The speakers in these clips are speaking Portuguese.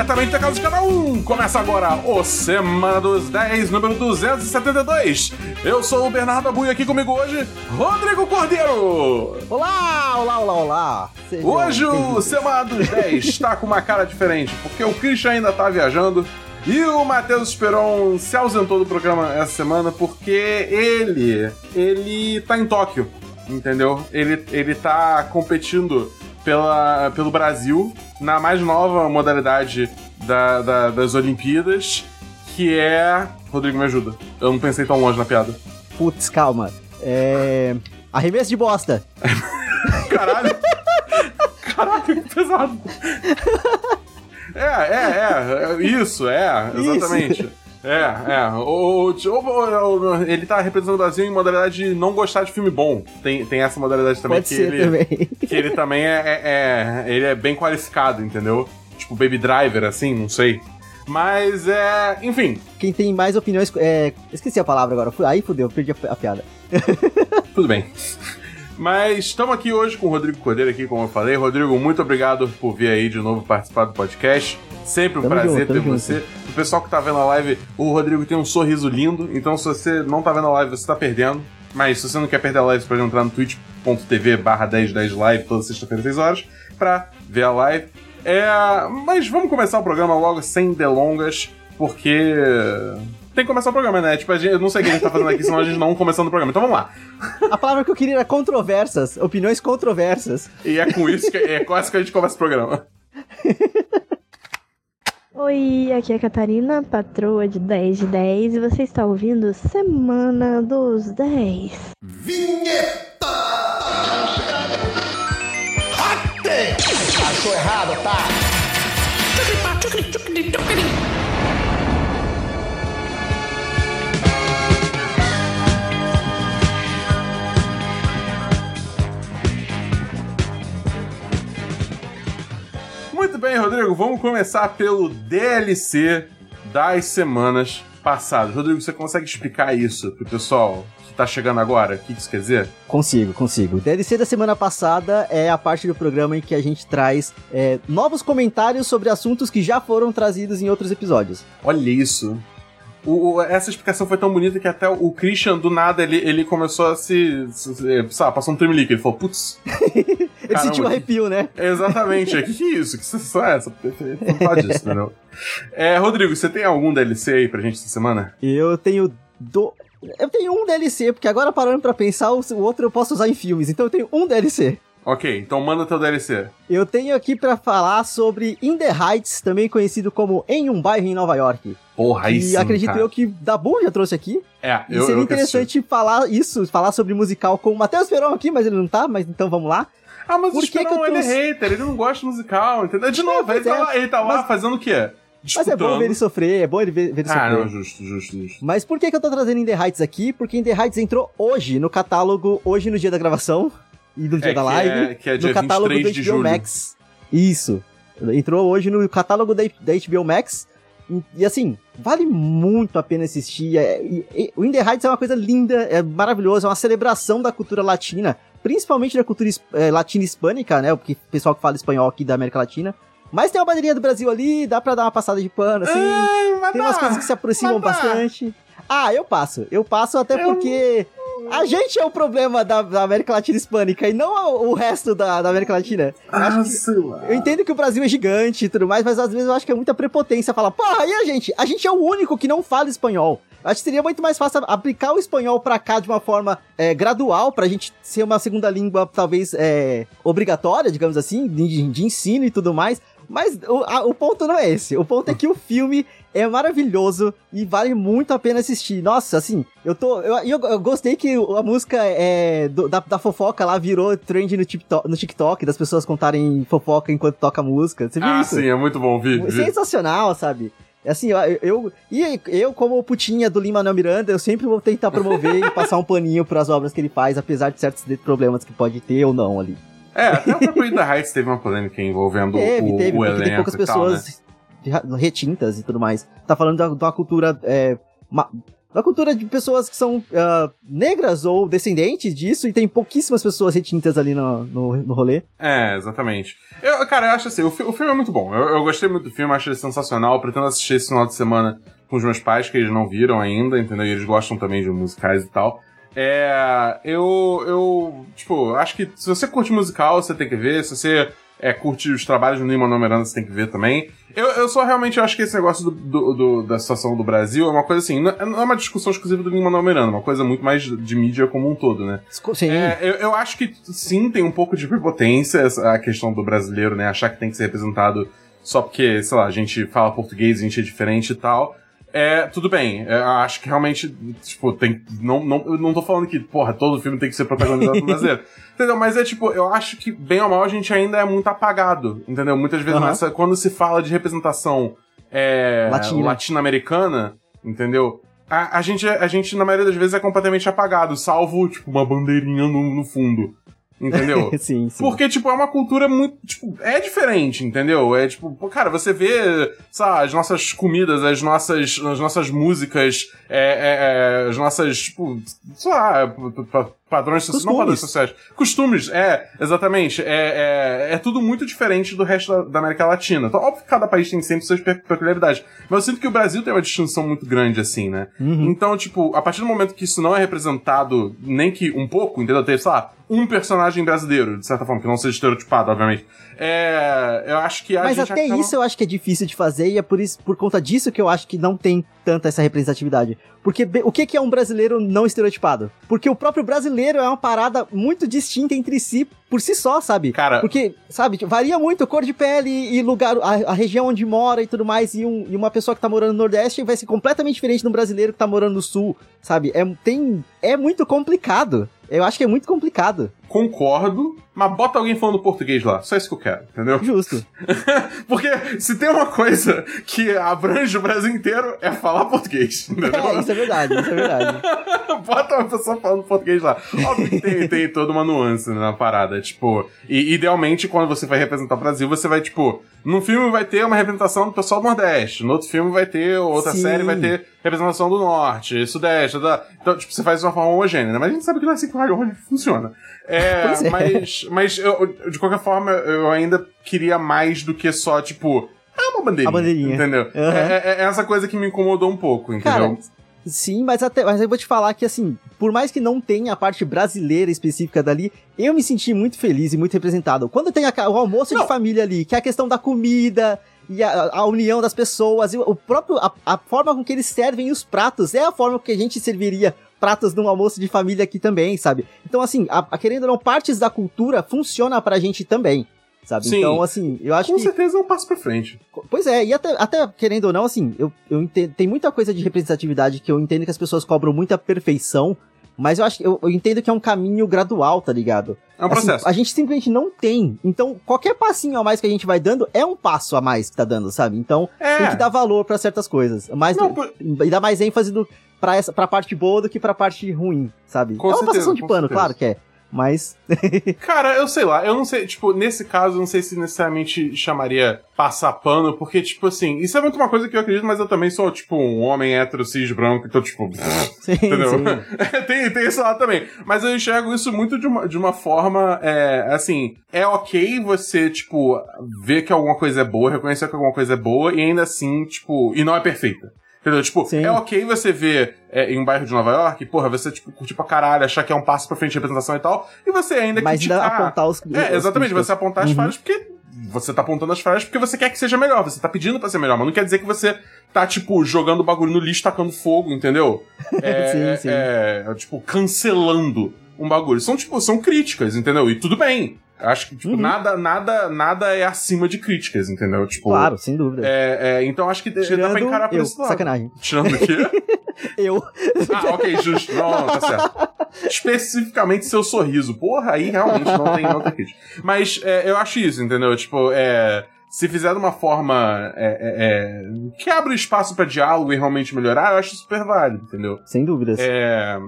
diretamente da casa de cada um. Começa agora o Semana dos 10, número 272. Eu sou o Bernardo Abu e aqui comigo hoje, Rodrigo Cordeiro. Olá, olá, olá, olá. Sejam hoje o Semana dos 10 está com uma cara diferente, porque o Christian ainda está viajando. E o Matheus Esperon se ausentou do programa essa semana porque ele, ele tá em Tóquio, entendeu? Ele, ele tá competindo pela, pelo Brasil na mais nova modalidade da, da, das Olimpíadas, que é. Rodrigo, me ajuda. Eu não pensei tão longe na piada. Putz, calma. É. Arremesso de bosta. Caralho. Caralho, que pesado. É, é, é. Isso, é, exatamente. Isso. É, é. Ele tá representando o Brasil em modalidade de não gostar de filme bom. Tem, tem essa modalidade também. Pode que ele, também. Que ele também é, é, é, Ele é bem qualificado, entendeu? Tipo Baby Driver, assim, não sei. Mas é. Enfim. Quem tem mais opiniões. É, esqueci a palavra agora. Aí fudeu, perdi a, a piada. Tudo bem. Mas estamos aqui hoje com o Rodrigo Cordeiro aqui, como eu falei. Rodrigo, muito obrigado por vir aí de novo participar do podcast. Sempre um tamo prazer junto, ter você. Junto. O pessoal que tá vendo a live, o Rodrigo tem um sorriso lindo, então se você não tá vendo a live, você tá perdendo. Mas se você não quer perder a live, você pode entrar no twitch.tv barra 1010live toda sexta-feira, 6 horas, pra ver a live. É, mas vamos começar o programa logo sem delongas, porque tem que começar o programa, né? Tipo, gente, eu não sei o que a gente tá fazendo aqui, senão a gente não começando o programa. Então vamos lá. A palavra que eu queria era controversas, opiniões controversas. E é com isso que é essa que a gente começa o programa. Oi, aqui é a Catarina, patroa de 10 de 10, e você está ouvindo Semana dos 10. Vinheta! Achou errado, tá? Muito bem, Rodrigo, vamos começar pelo DLC das semanas passadas. Rodrigo, você consegue explicar isso pro pessoal que tá chegando agora? O que isso quer dizer? Consigo, consigo. O DLC da semana passada é a parte do programa em que a gente traz é, novos comentários sobre assuntos que já foram trazidos em outros episódios. Olha isso. O, o, essa explicação foi tão bonita que até o Christian, do nada, ele, ele começou a se. se, se sabe, passou um tremelique. Ele falou, putz. ele sentiu um arrepio, né? Exatamente. O que, que é isso? Que sensação é essa? Não pode disso, entendeu? É, Rodrigo, você tem algum DLC aí pra gente essa semana? Eu tenho. Do... Eu tenho um DLC, porque agora parando pra pensar, o outro eu posso usar em filmes. Então eu tenho um DLC. Ok, então manda teu DLC. Eu tenho aqui para falar sobre In the Heights, também conhecido como Em um Bairro em Nova York. Porra, aí E acredito cara. eu que Dabu já trouxe aqui. É, eu, e seria eu interessante falar isso, falar sobre musical com o Matheus Peron aqui, mas ele não tá, mas então vamos lá. Ah, mas Por o Esperon, que que ele trouxe... é hater, ele não gosta de musical, entendeu? De novo, é, ele, tá lá, ele tá lá mas... fazendo o quê? Disputando. Mas é bom ver ele sofrer, é bom ele ver, ver ele ah, sofrer. Ah, não, justo, justo, justo. Mas por que, que eu tô trazendo In The Heights aqui? Porque In The Heights entrou hoje no catálogo, hoje no dia da gravação e do dia é, da live, é, é no catálogo da HBO Max. Isso. Entrou hoje no catálogo da, da HBO Max. E, e, assim, vale muito a pena assistir. É, e, e, o In The Heights é uma coisa linda, é maravilhoso, é uma celebração da cultura latina, principalmente da cultura é, latina hispânica, né? O pessoal que fala espanhol aqui da América Latina. Mas tem uma bandeirinha do Brasil ali, dá pra dar uma passada de pano, assim. É, tem umas coisas que se aproximam bastante. Ah, eu passo. Eu passo até eu... porque a gente é o problema da, da América Latina hispânica e não o, o resto da, da, América Latina. Ah, eu entendo que o Brasil é gigante e tudo mais, mas às vezes eu acho que é muita prepotência falar, porra, e a gente? A gente é o único que não fala espanhol. Acho que seria muito mais fácil aplicar o espanhol para cá de uma forma é, gradual, pra gente ser uma segunda língua, talvez, é, obrigatória, digamos assim, de, de ensino e tudo mais. Mas o, a, o ponto não é esse. O ponto é que o filme é maravilhoso e vale muito a pena assistir. Nossa, assim, eu tô. Eu, eu, eu gostei que a música é, do, da, da, fofoca lá virou trend no TikTok, no TikTok, das pessoas contarem fofoca enquanto toca música. Você viu ah, isso? sim, é muito bom, vi. Sensacional, sabe? Assim, eu, eu, e eu, como putinha do Lima Manuel Miranda, eu sempre vou tentar promover e passar um paninho para as obras que ele faz, apesar de certos problemas que pode ter ou não ali. É, até o próprio Ida Heights teve uma polêmica envolvendo teve, o, teve, o elenco tem poucas pessoas tal, né? Retintas e tudo mais. Tá falando de uma cultura é, uma cultura de pessoas que são uh, negras ou descendentes disso, e tem pouquíssimas pessoas retintas ali no, no, no rolê. É, exatamente. Eu, cara, eu acho assim, o, o filme é muito bom. Eu, eu, gostei muito do filme, acho ele sensacional. Eu pretendo assistir esse final de semana com os meus pais, que eles não viram ainda, entendeu? E eles gostam também de musicais e tal. É. Eu. Eu. Tipo, acho que se você curte musical, você tem que ver. Se você é, curte os trabalhos do Lima Miranda, você tem que ver também. Eu, eu só realmente acho que esse negócio do, do, do, da situação do Brasil é uma coisa assim, não é uma discussão exclusiva do Lima Miranda, é uma coisa muito mais de mídia como um todo, né? Sim. É, eu, eu acho que sim, tem um pouco de prepotência a questão do brasileiro, né? Achar que tem que ser representado só porque, sei lá, a gente fala português, a gente é diferente e tal. É, tudo bem. É, acho que realmente, tipo, tem. Não, não, eu não tô falando que, porra, todo filme tem que ser protagonizado por brasileiro. entendeu? Mas é tipo, eu acho que, bem ou mal, a gente ainda é muito apagado. Entendeu? Muitas vezes, uhum. nessa, quando se fala de representação é, latino-americana, entendeu? A, a, gente, a gente, na maioria das vezes, é completamente apagado, salvo, tipo, uma bandeirinha no, no fundo. Entendeu? sim, sim. Porque, tipo, é uma cultura muito. Tipo, é diferente, entendeu? É tipo, cara, você vê, sabe, as nossas comidas, as nossas, as nossas músicas, é, é, é as nossas, tipo, sei lá, padrões sociais. Não padrões sociais. Costumes, é, exatamente. É, é, é tudo muito diferente do resto da, da, América Latina. Então, óbvio que cada país tem sempre suas peculiaridades. Mas eu sinto que o Brasil tem uma distinção muito grande, assim, né? Uhum. Então, tipo, a partir do momento que isso não é representado, nem que um pouco, entendeu? Tem, sei lá, um personagem brasileiro, de certa forma, que não seja estereotipado, obviamente. É, eu acho que a Mas até acaba... isso eu acho que é difícil de fazer e é por isso, por conta disso que eu acho que não tem tanta essa representatividade. Porque o que é um brasileiro não estereotipado? Porque o próprio brasileiro é uma parada muito distinta entre si, por si só, sabe? Cara. Porque, sabe, varia muito cor de pele e lugar, a, a região onde mora e tudo mais. E, um, e, uma pessoa que tá morando no Nordeste vai ser completamente diferente de um brasileiro que tá morando no Sul, sabe? É, tem, é muito complicado. Eu acho que é muito complicado. Concordo, mas bota alguém falando português lá. Só isso que eu quero, entendeu? Justo. Porque se tem uma coisa que abrange o Brasil inteiro é falar português. Entendeu? É, isso é verdade, isso é verdade. bota uma pessoa falando português lá. Óbvio que tem, tem toda uma nuance na parada. Tipo, e idealmente, quando você vai representar o Brasil, você vai, tipo, num filme vai ter uma representação do pessoal do Nordeste, no outro filme vai ter, outra Sim. série vai ter representação do Norte, Sudeste, da... então, tipo, você faz de uma forma homogênea, né? Mas a gente sabe que não é assim que Hollywood funciona. É, é. mas, mas eu, de qualquer forma, eu ainda queria mais do que só, tipo, é uma bandeirinha. A bandeirinha. Entendeu? Uhum. É, é, é, essa coisa que me incomodou um pouco, entendeu? Cara, sim, mas até, mas eu vou te falar que assim, por mais que não tenha a parte brasileira específica dali, eu me senti muito feliz e muito representado. Quando tem a, o almoço não. de família ali, que é a questão da comida, e a, a, união das pessoas, e o próprio a, a, forma com que eles servem os pratos é a forma que a gente serviria pratos num almoço de família aqui também, sabe? Então assim, a, a querendo ou não, partes da cultura funciona pra gente também. Sabe? Sim. Então, assim, eu acho Com que. Com certeza é um passo pra frente. Pois é, e até, até querendo ou não, assim, eu, eu entendo, tem muita coisa de representatividade que eu entendo que as pessoas cobram muita perfeição, mas eu acho eu, eu entendo que é um caminho gradual, tá ligado? É um assim, processo. A gente simplesmente não tem. Então, qualquer passinho a mais que a gente vai dando é um passo a mais que tá dando, sabe? Então, é. tem que dar valor para certas coisas. Mais não, por... E dar mais ênfase do, pra, essa, pra parte boa do que pra parte ruim, sabe? Com é uma certeza, passação de pano, certeza. claro que é. Mas. Cara, eu sei lá, eu não sei, tipo, nesse caso, eu não sei se necessariamente chamaria passar pano, porque, tipo assim, isso é muito uma coisa que eu acredito, mas eu também sou, tipo, um homem hétero, cis, branco, então, tipo. Sim, entendeu? Sim. tem, tem isso lá também. Mas eu enxergo isso muito de uma, de uma forma, é, assim, é ok você, tipo, ver que alguma coisa é boa, reconhecer que alguma coisa é boa, e ainda assim, tipo, e não é perfeita. Entendeu? Tipo, Sim. é ok você ver é, em um bairro de Nova York, porra, você, tipo, curtir pra caralho, achar que é um passo pra frente de representação e tal, e você ainda Mas criticar... Ainda apontar os... É, exatamente, você apontar as uhum. falhas porque você tá apontando as falhas porque você quer que seja melhor, você tá pedindo pra ser melhor, mas não quer dizer que você tá, tipo, jogando o bagulho no lixo, tacando fogo, entendeu? É, sim, sim. É, é, tipo, cancelando um bagulho. São, tipo, são críticas, entendeu? E tudo bem. Acho que, tipo, uhum. nada, nada, nada é acima de críticas, entendeu? Tipo, claro, sem dúvida. É, é, então acho que Tirando dá pra encarar por eu, esse lado. Sacanagem. Tirando o quê? eu. Ah, ok, justo. Não, tá certo. Especificamente seu sorriso. Porra, aí realmente não tem, não tem crítica. Mas é, eu acho isso, entendeu? Tipo, é se fizer de uma forma é, é, é, que abre espaço para diálogo e realmente melhorar, eu acho super válido, entendeu? Sem dúvidas. É.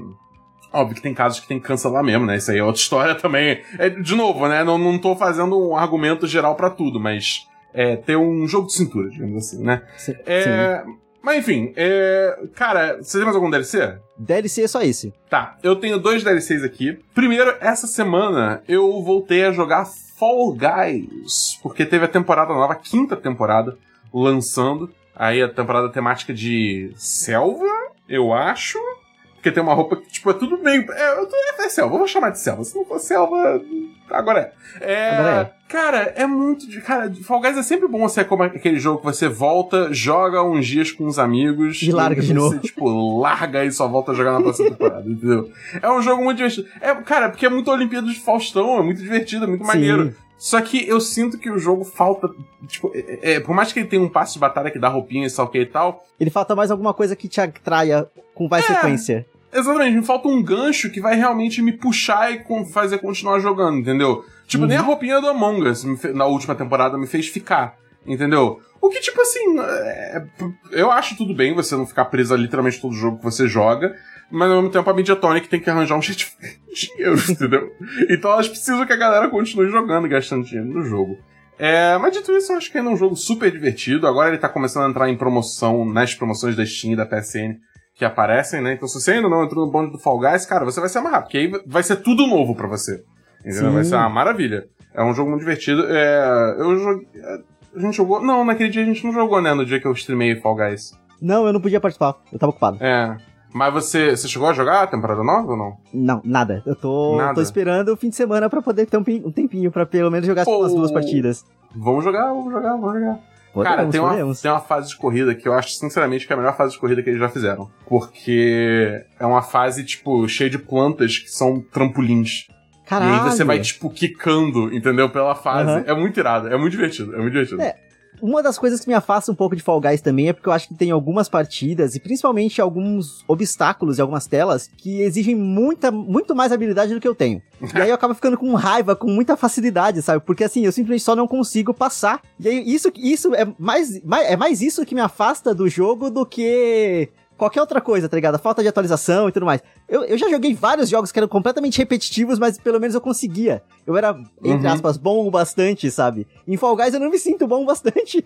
Óbvio que tem casos que tem que cancelar mesmo, né? Isso aí é outra história também. É, de novo, né? Não, não tô fazendo um argumento geral para tudo, mas é, ter um jogo de cintura, digamos assim, né? Sim, é, sim. Mas enfim, é... cara, você tem mais algum DLC? DLC é só esse. Tá, eu tenho dois DLCs aqui. Primeiro, essa semana eu voltei a jogar Fall Guys, porque teve a temporada nova, a quinta temporada, lançando. Aí a temporada temática de selva, eu acho. Porque tem uma roupa que, tipo, é tudo meio. É, é, é selva, vou chamar de selva. Se não for selva, agora é. é. Agora é. Cara, é muito. de- Cara, Fall Guys é sempre bom você como aquele jogo que você volta, joga uns dias com os amigos. E larga de você, novo. Tipo, larga e só volta a jogar na próxima temporada, entendeu? É um jogo muito divertido. É, cara, porque é muito Olimpíada de Faustão, é muito divertido, é muito maneiro. Só que eu sinto que o jogo falta. Tipo, é- é, por mais que ele tenha um passo de batalha que dá roupinha e tal, que e tal. Ele falta mais alguma coisa que te atraia com mais É. frequência. Exatamente, me falta um gancho que vai realmente me puxar e fazer continuar jogando, entendeu? Tipo, nem a roupinha do Among Us na última temporada me fez ficar, entendeu? O que, tipo assim, é, eu acho tudo bem você não ficar preso a literalmente todo jogo que você joga, mas ao mesmo tempo a Mediatonic tem que arranjar um jeito de dinheiro, entendeu? Então elas precisam que a galera continue jogando e gastando dinheiro no jogo. É, mas dito isso, eu acho que ainda é um jogo super divertido. Agora ele tá começando a entrar em promoção, nas promoções da Steam e da PSN que aparecem, né? Então se você ainda não entrou no bonde do Fall Guys, cara, você vai se amarrar, porque aí vai ser tudo novo pra você. Entendeu? Sim. Vai ser uma maravilha. É um jogo muito divertido. É, eu joguei. A gente jogou. Não, naquele dia a gente não jogou, né? No dia que eu streamei Fall Guys. Não, eu não podia participar. Eu tava ocupado. É. Mas você, você chegou a jogar a temporada nova ou não? Não, nada. Eu tô, Nada? tô esperando o fim de semana pra poder ter um, um tempinho pra pelo menos jogar umas Pô. duas partidas. Vamos jogar, vamos jogar, vamos jogar. Cara, tem uma, tem uma fase de corrida que eu acho, sinceramente, que é a melhor fase de corrida que eles já fizeram. Porque é uma fase, tipo, cheia de plantas que são trampolins. Caralho. E aí você vai, tipo, quicando, entendeu? Pela fase. Aham. É muito irado, é muito divertido, é muito divertido. É. Uma das coisas que me afasta um pouco de Fall Guys também é porque eu acho que tem algumas partidas, e principalmente alguns obstáculos e algumas telas, que exigem muita, muito mais habilidade do que eu tenho. E aí eu acabo ficando com raiva, com muita facilidade, sabe? Porque assim, eu simplesmente só não consigo passar. E aí isso, isso é, mais, mais- é mais isso que me afasta do jogo do que qualquer outra coisa, tá ligado? A falta de atualização e tudo mais. Eu, eu já joguei vários jogos que eram completamente repetitivos, mas pelo menos eu conseguia. Eu era, entre Uhum. aspas, bom o bastante, sabe? Em Fall Guys eu não me sinto bom o bastante.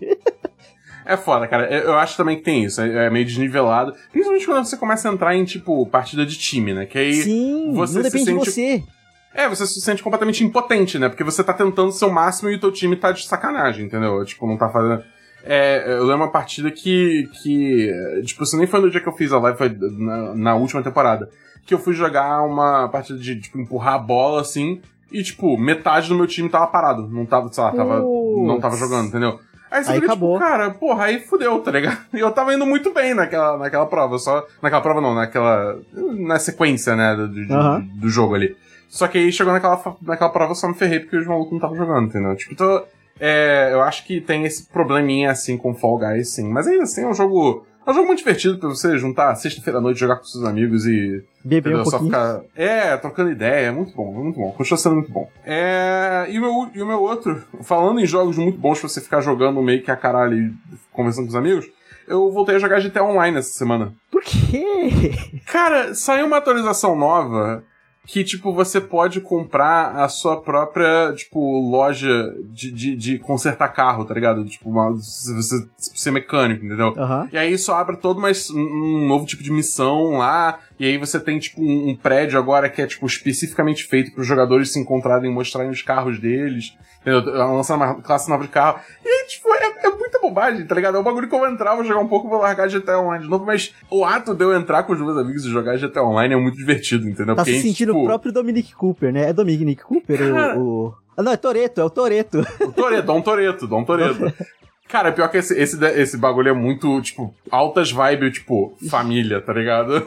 É foda, cara. Eu eu acho também que tem isso. É é meio desnivelado. Principalmente quando você começa a entrar em, tipo, partida de time, né? Que aí. Sim, você não se depende sente- de você. É, você se sente completamente impotente, né? Porque você tá tentando o seu máximo e o teu time tá de sacanagem, entendeu? Tipo, não tá fazendo. É, eu lembro uma partida que. que tipo, isso nem foi no dia que eu fiz a live, foi na, na última temporada. Que eu fui jogar uma partida de, tipo, empurrar a bola assim. E, tipo, metade do meu time tava parado. Não tava, sei lá, tava, não tava jogando, entendeu? Aí você Aí fica, acabou. tipo, cara, porra, aí fudeu, tá ligado? E eu tava indo muito bem naquela, naquela prova, só. Naquela prova não, naquela. Na sequência, né, do, do, do jogo ali. Só que aí chegou naquela, naquela prova eu só me ferrei porque os malucos não estavam jogando, entendeu? Tipo, então, é, eu acho que tem esse probleminha assim com Fall Guys, sim. Mas ainda assim é um jogo. É um jogo muito divertido pra você juntar sexta-feira à noite, jogar com seus amigos e. Beber entendeu? um Só pouquinho. ficar. É, trocando ideia, é muito bom, é muito bom. Continua sendo muito bom. É. E o, meu, e o meu outro, falando em jogos muito bons pra você ficar jogando meio que a caralho e conversando com os amigos, eu voltei a jogar GTA Online essa semana. Por quê? Cara, saiu uma atualização nova que, tipo, você pode comprar a sua própria, tipo, loja de, de, de consertar carro, tá ligado? Tipo, uma, se você ser mecânico, entendeu? Aham. E aí isso abre todo mais um, um novo tipo de missão lá. E aí você tem, tipo, um, um prédio agora que é, tipo, especificamente feito para os jogadores se encontrarem e mostrarem os carros deles. Entendeu? Lançando uma classe nova de carro. E aí, tipo, é, é muita bobagem, tá ligado? É um bagulho que eu vou entrar, vou jogar um pouco, vou largar GTA Online de novo. Mas o ato de eu entrar com os meus amigos e jogar GTA Online é muito divertido, entendeu? Tá Porque se a gente, sentindo tipo, o próprio Dominic Cooper, né? É Dominic Cooper Cara. o, o... Ah, não, é Toreto, é o Toreto. O Toreto, Dom Toreto, Dom Toreto. Cara, pior que esse, esse, esse bagulho é muito, tipo, altas vibes, tipo, família, tá ligado?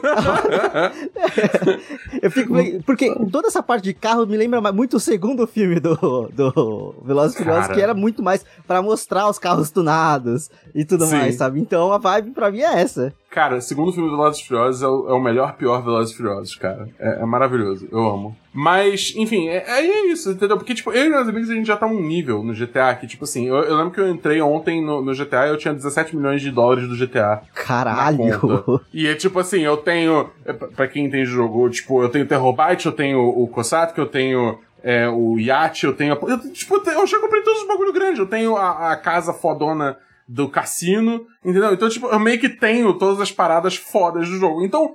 Eu fico. Porque toda essa parte de carro me lembra muito o segundo filme do, do Velozes e Furiosos, que era muito mais pra mostrar os carros tunados e tudo Sim. mais, sabe? Então a vibe pra mim é essa. Cara, segundo filme do Velozes e Furiosos é o, é o melhor pior Velozes e Furiosos, cara. É, é maravilhoso, eu amo. Mas, enfim, é, é é isso, entendeu? Porque, tipo, eu e meus amigos, a gente já tá um nível no GTA que, tipo assim, eu, eu lembro que eu entrei ontem no, no GTA e eu tinha 17 milhões de dólares do GTA. Caralho! E é tipo assim, eu tenho. é, pra- Pra quem entende o jogo, tipo, eu tenho Terrorbyte, eu tenho o Kosatka, eu tenho é, o Yacht, eu tenho. a- Eu, tipo, eu já comprei todos os bagulho grande. Eu tenho a, a casa fodona do cassino, entendeu? Então, tipo, eu meio que tenho todas as paradas fodas do jogo. Então,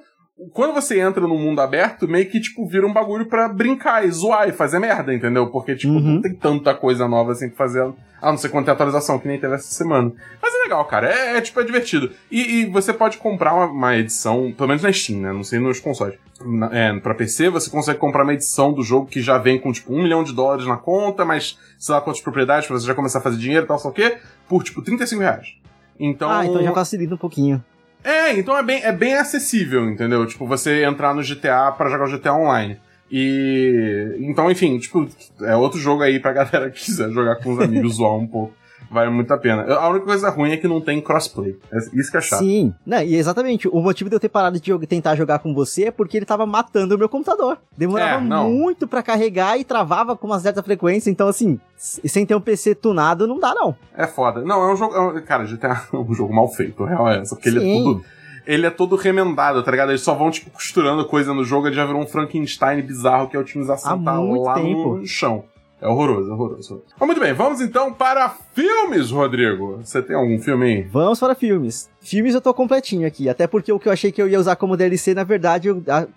quando você entra no mundo aberto, meio que, tipo, vira um bagulho pra brincar e zoar e fazer merda, entendeu? Porque, tipo, Uhum. não tem tanta coisa nova assim pra fazer, a não ser quando tem atualização, que nem teve essa semana. Mas é legal, cara. É, é, tipo, é divertido. E, e você pode comprar uma, uma edição, pelo menos na Steam, né? Não sei nos consoles. Na, é, pra PC, você consegue comprar uma edição do jogo que já vem com, tipo, um milhão de dólares na conta, mas sei lá quantas propriedades pra você já começar a fazer dinheiro e tal, só o quê, por, tipo, 35 reais. Então, Ah, então já facilita um pouquinho. É, então é bem, é bem acessível, entendeu? Tipo, você entrar no GTA pra jogar o GTA Online. E. Então, enfim, tipo, é outro jogo aí pra galera que quiser jogar com os amigos, zoar um pouco. Vale muito a pena. A única coisa ruim é que não tem crossplay. É Isso que é chato. Sim, não, e exatamente. O motivo de eu ter parado de jogar- tentar jogar com você é porque ele tava matando o meu computador. Demorava É, muito pra carregar e travava com uma certa frequência. Então, assim, sem ter um PC tunado, não dá, não. É foda. Não, é um jogo. é um- cara, GTA é um jogo mal feito, a real é essa. Porque ele é Sim. todo. Ele é todo remendado, tá ligado? Eles só vão, tipo, costurando coisa no jogo, ele já virou um Frankenstein bizarro que a otimização Há tá muito lá tempo. no chão. É horroroso, é horroroso. Mas muito bem, vamos então para filmes, Rodrigo. Você tem algum filme aí? Vamos para filmes. Filmes eu tô completinho aqui, até porque o que eu achei que eu ia usar como DLC, na verdade, eu- dá,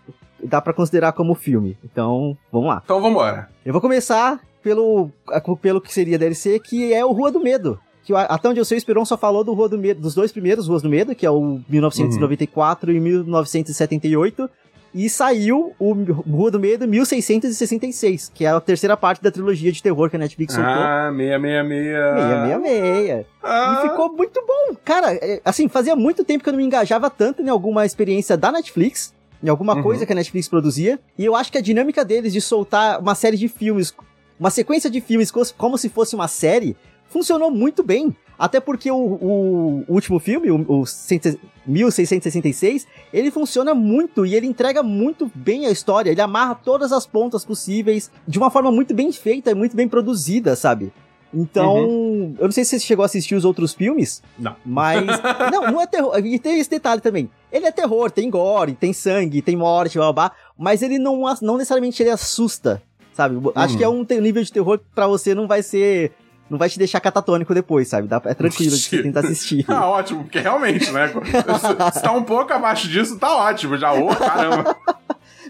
dá para considerar como filme. Então, vamos lá. Então vambora. Eu vou começar pelo, pelo que seria DLC, que é o Rua do Medo. Que até onde eu sei, o Esperon só falou do Rua do Medo, dos dois primeiros Ruas do Medo, que é o 1994 e 1978. E saiu o Rua do Medo 1666, que é a terceira parte da trilogia de terror que a Netflix soltou. Ah, 666. 666. Ah, E ficou muito bom. Cara, é, assim, fazia muito tempo que eu não me engajava tanto em alguma experiência da Netflix, em alguma Uhum. coisa que a Netflix produzia. E eu acho que a dinâmica deles de soltar uma série de filmes, uma sequência de filmes co- como se fosse uma série, funcionou muito bem. Até porque o, o último filme, o, o 100 1666, ele funciona muito e ele entrega muito bem a história. Ele amarra todas as pontas possíveis de uma forma muito bem feita e muito bem produzida, sabe? Então, eu não sei se você chegou a assistir os outros filmes. Não. Mas. não, não é terror. E tem esse detalhe também. Ele é terror, tem gore, tem sangue, tem morte, blá, blá, blá, mas ele não, não necessariamente ele assusta, sabe? Acho que é um nível de terror que pra você não vai ser. Não vai te deixar catatônico depois, sabe? Dá, é tranquilo de você tentar assistir. Ah, ótimo, porque realmente, né? Se, tá um pouco abaixo disso, tá ótimo. Já, ô, caramba.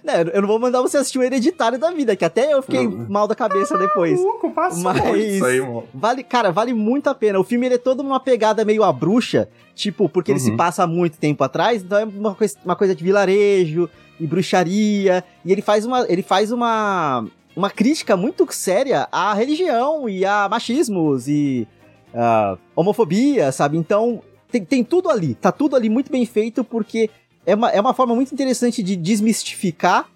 Né, eu não vou mandar você assistir o Hereditário da vida, que até eu fiquei Uhum. mal da cabeça depois. Maluco, passa Mas- disso aí, mano. Vale, cara, vale muito a pena. O filme ele é todo uma pegada meio a bruxa, tipo, porque ele Uhum. se passa há muito tempo atrás, então é uma coisa, uma coisa de vilarejo e bruxaria, e ele faz uma ele faz uma uma crítica muito séria à religião e a machismos e a homofobia, sabe? Então, tem, tem tudo ali, tá tudo ali muito bem feito porque é uma, é uma forma muito interessante de desmistificar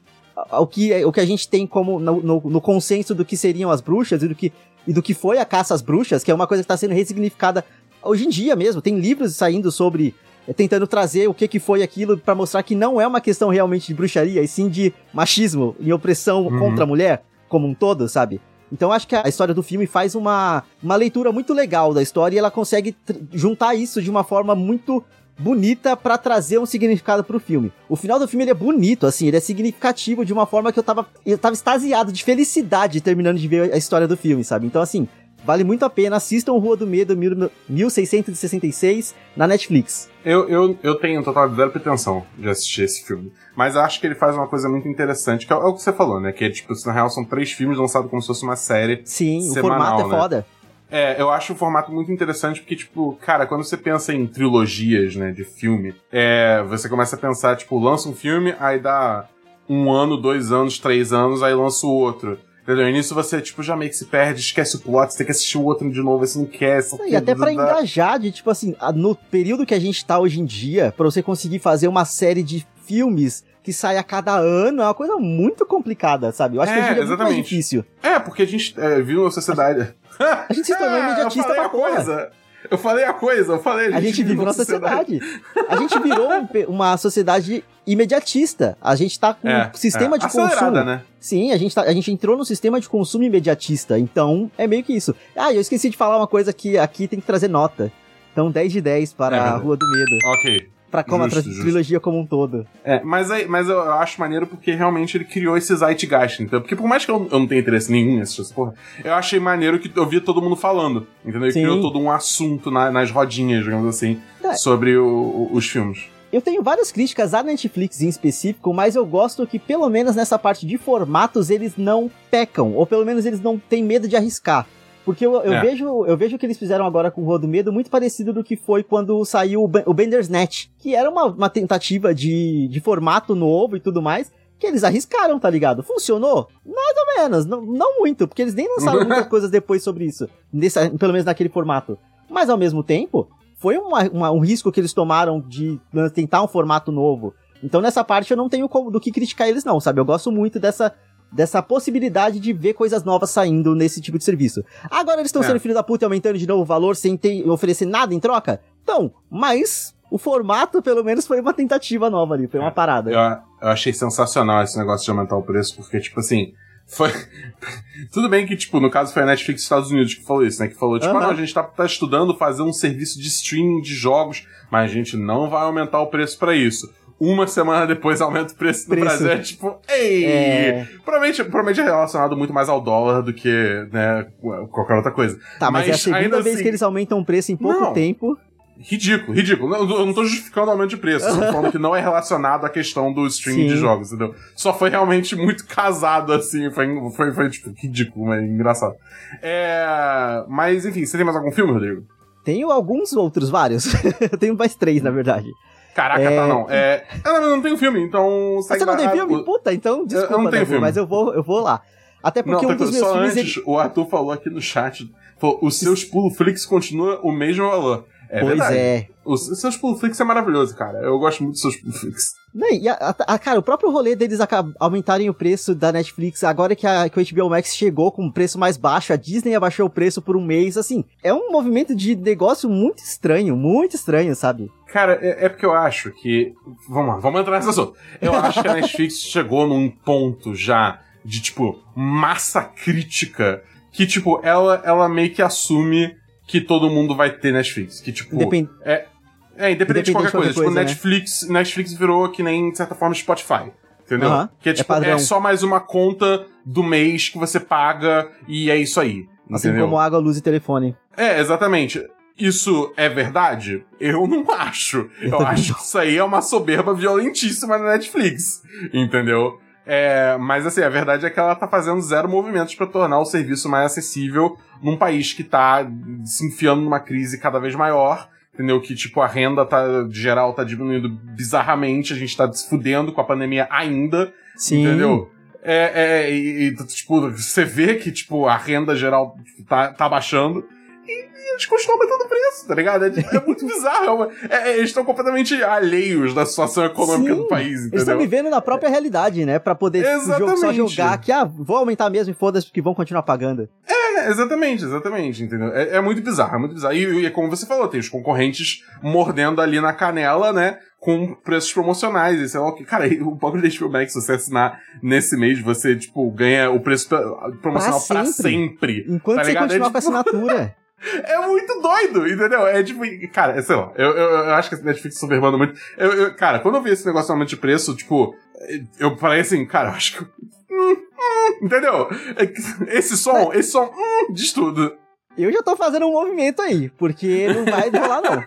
o que, é- o que a gente tem como no, no, no consenso do que seriam as bruxas e do que, e do que foi a caça às bruxas, que é uma coisa que está sendo ressignificada hoje em dia mesmo. Tem livros saindo sobre. eh, Tentando trazer o que, que foi aquilo pra mostrar que não é uma questão realmente de bruxaria, e sim de machismo e opressão Uhum. contra a mulher, como um todo, sabe? Então acho que a história do filme faz uma, uma leitura muito legal da história e ela consegue juntar isso de uma forma muito bonita pra trazer um significado pro filme. O final do filme ele é bonito, assim, ele é significativo de uma forma que eu tava eu tava extasiado de felicidade terminando de ver a história do filme, sabe? Então assim, vale muito a pena, assistam Rua do Medo mil- 1666 na Netflix. Eu, eu, eu tenho total zero pretensão de assistir esse filme. Mas acho que ele faz uma coisa muito interessante, que é, o- é o que você falou, né? Que, tipo, na real são três filmes lançados como se fosse uma série. Sim, o Semanal, formato é né? foda. É, eu acho o formato muito interessante porque, tipo, cara, quando você pensa em trilogias, né, de filme, é, você começa a pensar, tipo, lança um filme, aí dá um ano, dois anos, três anos, aí lança o outro. Entendeu? E nisso você, tipo, já meio que se perde, esquece o plot, você tem que assistir o outro de novo, você não quer. Você E até pra dá- engajar de, tipo assim, a- no período que a gente tá hoje em dia, pra você conseguir fazer uma série de filmes que sai a cada ano, é uma coisa muito complicada, sabe? Eu acho que É, hoje em dia é muito mais difícil. É, porque a gente é, viu a sociedade. A gente se tornou É, imediatista pra a coisa. Eu falei a coisa, eu falei. A gente vive numa sociedade. A gente virou um uma sociedade imediatista. A gente tá com É, um sistema é. de Acelerada, consumo. né? Sim, a gente, tá, a gente entrou no sistema de consumo imediatista. Então, é meio que isso. Ah, eu esqueci de falar uma coisa que aqui tem que trazer nota. Então, 10 de 10 para É a. Rua do Medo. Ok. Pra como Justo, a justo. trilogia como um todo. É, mas, aí, mas eu acho maneiro porque realmente ele criou esse zeitgeist, então Porque por mais que eu, eu não tenha interesse nenhum em assistir essa porra, eu achei maneiro que eu via todo mundo falando, entendeu? E Sim. criou todo um assunto na- nas rodinhas, digamos assim, É. sobre o- o- os filmes. Eu tenho várias críticas à Netflix em específico, mas eu gosto que pelo menos nessa parte de formatos eles não pecam, ou pelo menos eles não têm medo de arriscar. Porque eu, eu É. vejo o que eles fizeram agora com o Rua do Medo muito parecido do que foi quando saiu o, Ben- o Bender's Net, que era uma, uma tentativa de, de formato novo e tudo mais, que eles arriscaram, tá ligado? Funcionou? Mais ou menos, não, não muito, porque eles nem lançaram muitas coisas depois sobre isso, nesse, pelo menos naquele formato. Mas ao mesmo tempo, foi uma- uma- um risco que eles tomaram de tentar um formato novo. Então nessa parte eu não tenho como- do que criticar eles não, sabe? Eu gosto muito dessa, dessa possibilidade de ver coisas novas saindo nesse tipo de serviço. Agora eles estão É. sendo filho da puta e aumentando de novo o valor sem ter, oferecer nada em troca? Então, mas o formato pelo menos foi uma tentativa nova ali, foi uma parada. Eu, eu achei sensacional esse negócio de aumentar o preço, porque, tipo assim, foi. Tudo bem que, tipo, no caso foi a Netflix dos Estados Unidos que falou isso, né? Que falou, tipo, Aham. ah, não, a gente tá, tá estudando fazer um serviço de streaming de jogos, mas a gente não vai aumentar o preço pra isso. Uma semana depois aumenta o preço no Preço. Brasil. É tipo, ei! É. Provavelmente, provavelmente é relacionado muito mais ao dólar do que, né, qualquer outra coisa. Tá, mas, é a Mas segunda vez assim- que eles aumentam o preço em pouco Não. tempo. Ridículo, ridículo. Eu não tô justificando o aumento de preço, eu tô falando que não é relacionado à questão do streaming Sim. de jogos, entendeu? Só foi realmente muito casado, assim, foi, foi, foi tipo, ridículo, mas engraçado. É... Mas, enfim, você tem mais algum filme, Rodrigo? Tenho alguns outros, vários. eu tenho mais três, na verdade. Caraca, É. tá, não. É... Ah, não, eu não tenho filme, então... Ah, você não tem filme? Puta, então desculpa, eu não tenho Dabu, filme. mas eu vou, eu vou lá. Até Não, porque um dos meus só filmes... antes, ele- o Arthur falou aqui no chat, falou, os seus Puloflix continua o mesmo valor. É pois verdade. é. Os seus Puloflix é maravilhoso, cara. Eu gosto muito dos seus Puloflix. Não, e a- a- a- cara, o próprio rolê deles aumentarem o preço da Netflix, agora que, a, que o HBO Max chegou com um preço mais baixo, a Disney abaixou o preço por um mês, assim, é um movimento de negócio muito estranho, muito estranho, sabe? Cara, é, é porque eu acho que. Vamos lá, vamos entrar nessa assunto. Eu acho que a Netflix chegou num ponto já de, tipo, massa crítica que, tipo, ela, ela meio que assume que todo mundo vai ter Netflix. Que, tipo. Independ- É, é independente, de qualquer de coisa. tipo, coisa, né? Netflix, Netflix virou que nem, de certa forma, Spotify. Entendeu? Que é, é tipo, é, padrão. só mais uma conta do mês que você paga e é isso aí. Assim entendeu? como água, luz e telefone. É, exatamente. Isso é verdade? Eu não acho. Eu, acho que isso aí é uma soberba violentíssima na Netflix. Entendeu? É, mas assim, a verdade é que ela tá fazendo zero movimentos pra tornar o serviço mais acessível num país que tá se enfiando numa crise cada vez maior. Entendeu? Que, tipo, a renda tá, de geral tá diminuindo bizarramente, a gente tá se fudendo com a pandemia ainda. Sim. Entendeu? É, é, e, e, tipo, você vê que, tipo, a renda geral tá, tá baixando eles continuam aumentando o preço, tá ligado? É, é muito bizarro. é uma- é- é- eles estão completamente alheios da situação econômica Sim, do país, Eles estão entendeu? vivendo na própria realidade, né? Pra poder tipo, jogo só jogar que, ah, vou aumentar mesmo e foda-se que vão continuar pagando. É, exatamente, exatamente, entendeu? É, é muito bizarro, é muito bizarro. E, e é como você falou, tem os concorrentes mordendo ali na canela, né? Com preços promocionais e sei lá o que. Cara, o próprio HBO Max, se você assinar nesse mês, você, tipo, ganha o preço pra- promocional pra sempre. sempre. Enquanto Tá você ligado? continuar É com a tipo- assinatura. É muito doido, entendeu? É tipo, cara, sei lá, eu, eu, eu acho que a Netflix tá soberbando muito. Eu, eu- cara, quando eu vi esse negócio aumento de preço, tipo, eu falei assim, cara, eu acho que. Hum, hum, entendeu? Esse som, esse som, hum, diz tudo. Eu já tô fazendo um movimento aí, porque não vai rolar, não.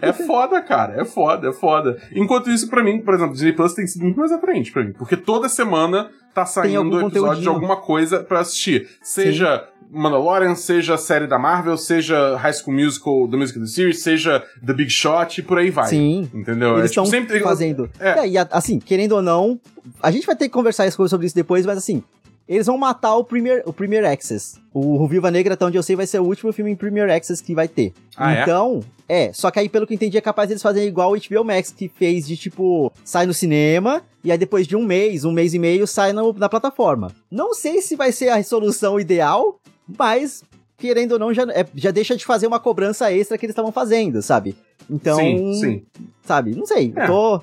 É foda, cara, é foda, é foda. Enquanto isso, pra mim, por exemplo, Disney Plus tem sido muito mais atraente pra mim, porque toda semana tá saindo algum episódio de alguma coisa pra assistir. Seja Mandalorian, seja a série da Marvel, seja High School Musical, The Musical The Series, seja The Big Shot e por aí vai. Sim. Entendeu? Eles é, tipo, estão sempre fazendo. É. É, e assim, querendo ou não, a gente vai ter que conversar sobre isso depois, mas assim, eles vão matar o Premier, o Premier Access. O Viva Negra, até onde eu sei, vai ser o último filme em Premier Access que vai ter. Ah, é? então, é? só que aí, pelo que eu entendi, é capaz deles fazerem igual o HBO Max, que fez de tipo, sai no cinema, e aí depois de um mês, um mês e meio, sai no- na plataforma. Não sei se vai ser a solução ideal, mas, querendo ou não, já, é- já deixa de fazer uma cobrança extra que eles estavam fazendo, sabe? Então, Sim, sim. sabe? Não sei. É. Tô,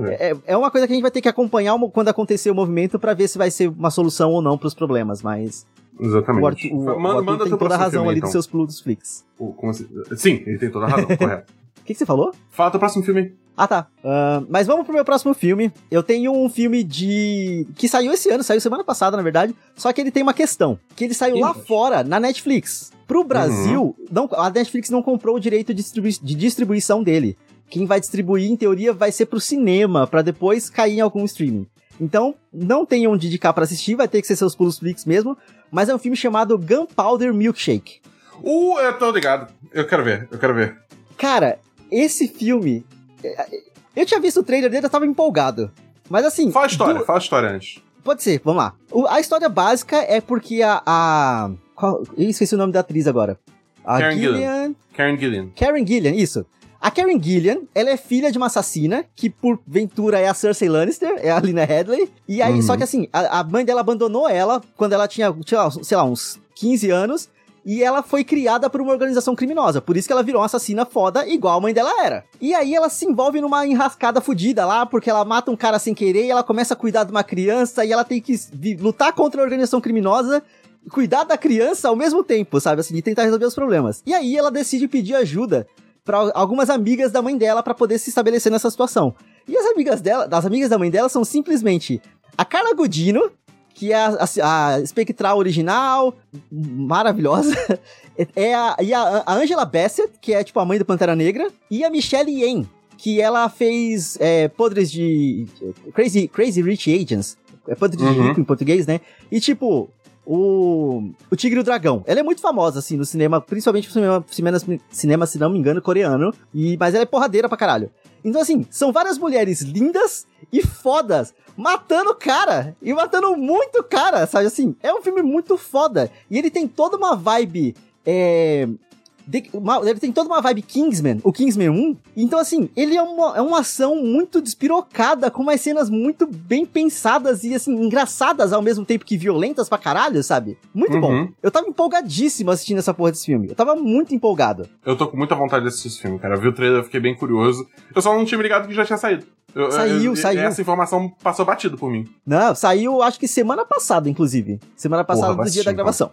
Ver. é, é uma coisa que a gente vai ter que acompanhar quando acontecer o movimento pra ver se vai ser uma solução ou não pros problemas, mas o Exatamente. Arthur, o, o manda Arthur manda tem toda a razão filme, ali então. dos seus Plus Flix. O- como assim? Sim, ele tem toda a razão, correto. O que, que você falou? Fala teu próximo filme. Ah, tá. Uh, mas vamos pro meu próximo filme. Eu tenho um filme de. que saiu esse ano, saiu semana passada, na verdade. Só que ele tem uma questão: que ele saiu Ih, lá fora, na Netflix. Pro Brasil, uhum. não, a Netflix não comprou o direito de, distribui de distribuição dele. Quem vai distribuir, em teoria, vai ser pro cinema, para depois cair em algum streaming. Então, não tem onde indicar para assistir, vai ter que ser seus pulos Flix mesmo. Mas é um filme chamado Gunpowder Milkshake. Uh, eu tô ligado. Eu quero ver, eu quero ver. Cara, esse filme. É, eu tinha visto o trailer dele, eu tava empolgado. Mas assim. Fala a história, do... fala a história antes. Pode ser, vamos lá. O, a história básica é porque a. a... Qual... Eu esqueci o nome da atriz agora. A Karen Gillian. Gillian. Karen Gillian. Karen Gillian, isso. A Karen Gillian, ela é filha de uma assassina, que por ventura é a Cersei Lannister, é a Lina Headley. E aí, uhum. só que assim, a, a, mãe dela abandonou ela quando ela tinha, tinha, sei lá, uns 15 anos. E ela foi criada por uma organização criminosa. Por isso que ela virou uma assassina foda, igual a mãe dela era. E aí ela se envolve numa enrascada fodida lá, porque ela mata um cara sem querer e ela começa a cuidar de uma criança e ela tem que lutar contra a organização criminosa cuidar da criança ao mesmo tempo, sabe? Assim, e tentar resolver os problemas. E aí ela decide pedir ajuda para algumas amigas da mãe dela para poder se estabelecer nessa situação. E as amigas dela, das amigas da mãe dela são simplesmente a Carla Godino, que é a, a, a espectral original, maravilhosa. É a, e a, a Angela Bassett, que é tipo a mãe do Pantera Negra, e a Michelle Yeoh, que ela fez é, Podres de Crazy, Crazy Rich Agents. É Podres uhum. de Rico em português, né? E tipo, o, o Tigre e o Dragão. Ela é muito famosa, assim, no cinema, principalmente no cinema, cinema, se não me engano, coreano. E, mas ela é porradeira pra caralho. Então, assim, são várias mulheres lindas e fodas matando cara. E matando muito cara, sabe? Assim, é um filme muito foda. E ele tem toda uma vibe. É, ele tem toda uma vibe Kingsman, o Kingsman 1. Então, assim, ele é uma, é uma ação muito despirocada, com umas cenas muito bem pensadas e, assim, engraçadas ao mesmo tempo que violentas pra caralho, sabe? Muito uhum. bom. Eu tava empolgadíssimo assistindo essa porra desse filme. Eu tava muito empolgado. Eu tô com muita vontade de assistir esse filme, cara. Eu vi o trailer, eu fiquei bem curioso. Eu só não tinha me ligado que já tinha saído. Eu, saiu, eu, saiu. Essa informação passou batido por mim. Não, saiu acho que semana passada, inclusive. Semana passada, Porra, do dia da gravação.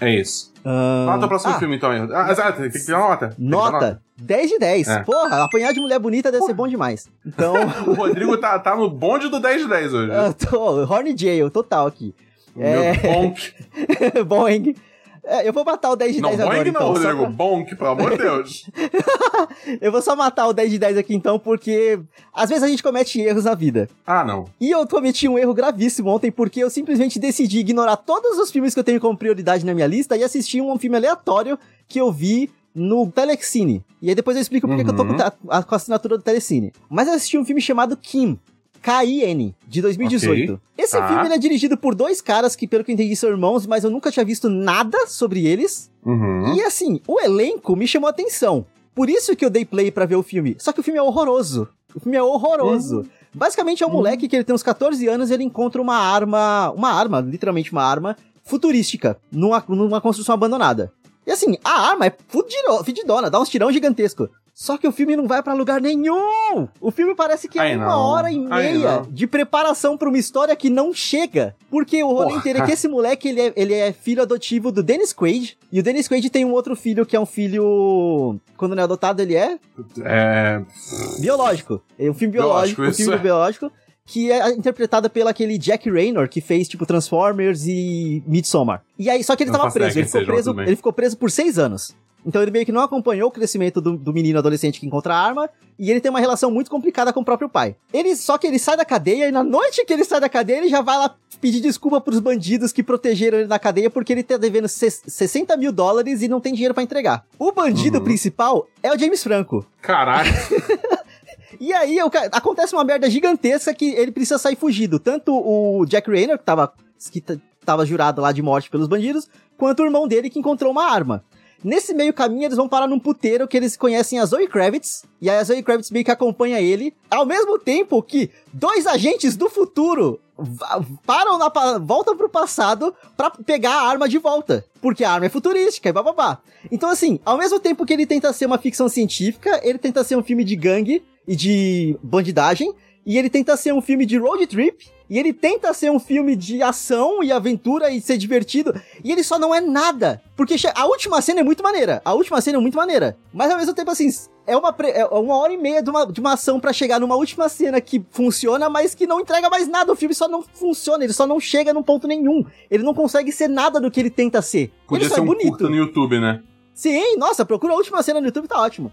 é isso. Uh... Fala o próximo ah. filme, então. Ah, ah, tem que ter uma nota. Nota? nota. 10 de 10. É. Porra, apanhar de mulher bonita deve Porra. ser bom demais. Então. o Rodrigo tá, tá no bonde do 10 de 10 hoje. Eu tô, Horny Jail, total aqui. Meu é... bonk. Boing. É, eu vou matar o 10 de 10 não, agora, não, então. Não, Rodrigo, pra... bonk, pelo amor de Deus. eu vou só matar o 10 de 10 aqui, então, porque às vezes a gente comete erros na vida. Ah, não. E eu cometi um erro gravíssimo ontem, porque eu simplesmente decidi ignorar todos os filmes que eu tenho como prioridade na minha lista e assistir um filme aleatório que eu vi no Telecine. E aí depois eu explico porque uhum. que eu tô com a, com a assinatura do Telecine. Mas eu assisti um filme chamado Kim, K.I.N., de 2018. Okay. Esse ah. filme é dirigido por dois caras que, pelo que eu entendi, são irmãos, mas eu nunca tinha visto nada sobre eles. Uhum. E assim, o elenco me chamou a atenção. Por isso que eu dei play para ver o filme. Só que o filme é horroroso. O filme é horroroso. Uhum. Basicamente é um uhum. moleque que ele tem uns 14 anos e ele encontra uma arma, uma arma, literalmente uma arma, futurística, numa, numa construção abandonada. E assim, a arma é fudidona, dá uns tirão gigantesco. Só que o filme não vai para lugar nenhum. O filme parece que é Ai, uma não. hora e meia de preparação para uma história que não chega. Porque o rolê Porra. inteiro é que esse moleque, ele é, ele é filho adotivo do Dennis Quaid. E o Dennis Quaid tem um outro filho que é um filho... Quando não é adotado, ele é... É... Biológico. É um filme biológico. biológico um filme é. biológico que é interpretada pelo aquele Jack Raynor, que fez, tipo, Transformers e Midsommar. E aí, só que ele tava preso, ele ficou preso, ele ficou preso por seis anos. Então ele meio que não acompanhou o crescimento do, do, menino adolescente que encontra a arma, e ele tem uma relação muito complicada com o próprio pai. Ele, só que ele sai da cadeia, e na noite que ele sai da cadeia, ele já vai lá pedir desculpa pros bandidos que protegeram ele na cadeia, porque ele tá devendo 60 mil dólares e não tem dinheiro para entregar. O bandido uhum. principal é o James Franco. Caralho! E aí acontece uma merda gigantesca que ele precisa sair fugido. Tanto o Jack Raynor, que tava, que tava jurado lá de morte pelos bandidos, quanto o irmão dele que encontrou uma arma. Nesse meio caminho, eles vão parar num puteiro que eles conhecem a Zoe Kravitz. E aí a Zoe Kravitz meio que acompanha ele. Ao mesmo tempo que dois agentes do futuro param na voltam pro passado para pegar a arma de volta, porque a arma é futurística e bababá. Então assim, ao mesmo tempo que ele tenta ser uma ficção científica, ele tenta ser um filme de gangue e de bandidagem, e ele tenta ser um filme de road trip, e ele tenta ser um filme de ação e aventura e ser divertido, e ele só não é nada. Porque a última cena é muito maneira, a última cena é muito maneira, mas ao mesmo tempo assim, é uma, é uma hora e meia de uma, de uma ação para chegar numa última cena que funciona, mas que não entrega mais nada. O filme só não funciona, ele só não chega num ponto nenhum. Ele não consegue ser nada do que ele tenta ser. Podia ele ser é um bonito. no YouTube, né? Sim, nossa, procura a última cena no YouTube, tá ótimo.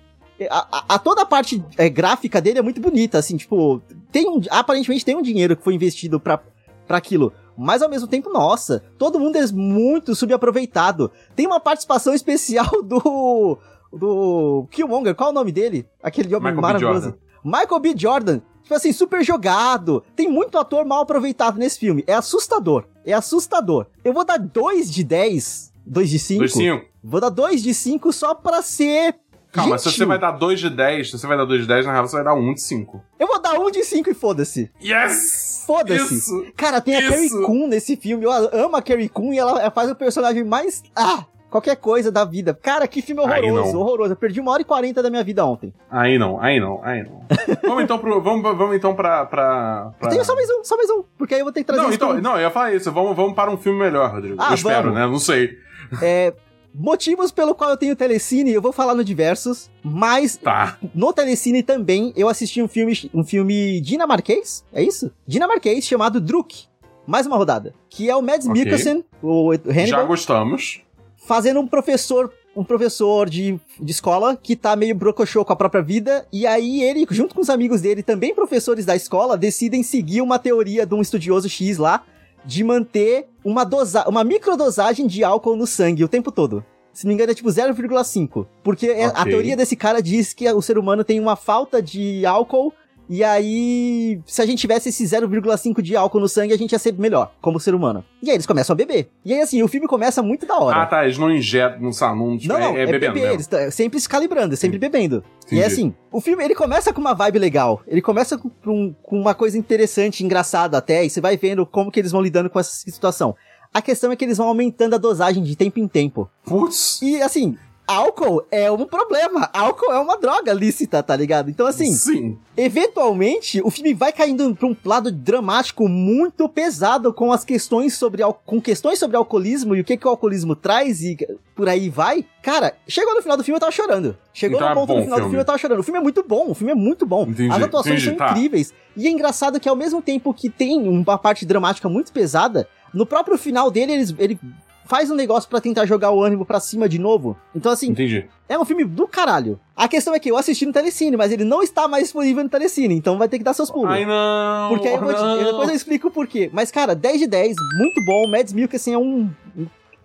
A, a, a toda a parte é, gráfica dele é muito bonita, assim, tipo, tem um, aparentemente tem um dinheiro que foi investido pra, pra aquilo. Mas ao mesmo tempo, nossa, todo mundo é muito subaproveitado. Tem uma participação especial do. do. Killmonger, qual é o nome dele? Aquele homem Michael B. maravilhoso. Jordan. Michael B. Jordan. Tipo assim, super jogado. Tem muito ator mal aproveitado nesse filme. É assustador. É assustador. Eu vou dar 2 de 10. 2 de 5. 2 5. Vou dar 2 de 5 só pra ser. Calma, se gentil. você vai dar 2 de 10, se você vai dar 2 de 10, na real você vai dar 1 de 5. Eu vou dar 1 um de 5 e foda-se. Yes! Foda-se. Cara, tem a Isso. Carrie Coon nesse filme. Eu amo a Carrie Coon e ela faz o personagem mais. Ah! Qualquer coisa da vida. Cara, que filme horroroso, horroroso. Eu perdi uma hora e quarenta da minha vida ontem. Aí não, aí não, aí não. vamos então pro. Vamos, vamos então pra. pra, pra... Eu tenho só mais um, só mais um. Porque aí eu vou ter que trazer Não, então, pra- não, eu ia falar isso. Vamos, vamos para um filme melhor, Rodrigo. Ah, eu espero, vamos. né? Não sei. É, motivos pelo qual eu tenho Telecine, eu vou falar no diversos, mas Tá. no Telecine também eu assisti um filme, um filme dinamarquês, é isso? Dinamarquês chamado Druk. Mais uma rodada. Que é o Mads Ok. Mikkelsen, o Já Hannibal, gostamos. fazendo um professor, um professor de, de escola que tá meio brocochô com a própria vida, e aí ele, junto com os amigos dele, também professores da escola, decidem seguir uma teoria de um estudioso X lá, de manter uma dosa uma microdosagem de álcool no sangue o tempo todo. Se não me engano, é tipo 0,5. Porque é- a Ok. teoria desse cara diz que o ser humano tem uma falta de álcool. E aí, se a gente tivesse esse 0,5 de álcool no sangue, a gente ia ser melhor, como ser humano. E aí eles começam a beber. E aí, assim, o filme começa muito da hora. Ah, tá. Eles não injetam, não sabe, não, tipo, Não, não, é, é bebendo beber, eles tá sempre se calibrando, sempre bebendo. E Entendi. é assim, o filme, ele começa com uma vibe legal, ele começa com, com- com uma coisa interessante, engraçada até, e você vai vendo como que eles vão lidando com essa situação. A questão é que eles vão aumentando a dosagem de tempo em tempo. Putz. E assim, álcool é um problema, álcool é uma droga lícita, tá ligado? Então assim, Sim. eventualmente o filme vai caindo pra um lado dramático muito pesado com as questões sobre com questões sobre alcoolismo e o que que o alcoolismo traz e por aí vai. Cara, chegou no final do filme eu tava chorando. Chegou Então no é ponto bom no final do filme. filme eu tava chorando. O filme é muito bom, o filme é muito bom. Entendi, As atuações entendi, são tá. incríveis. E é engraçado que ao mesmo tempo que tem uma parte dramática muito pesada, no próprio final dele eles, ele faz um negócio pra tentar jogar o ânimo pra cima de novo. Então assim, Entendi. é um filme do caralho. A questão é que eu assisti no Telecine, mas ele não está mais disponível no Telecine, então vai ter que dar seus pulos. Ai, não. Porque aí eu vou te- não. depois eu explico o porquê. Mas, cara, 10 de 10, muito bom. Mads Mikkelsen é um...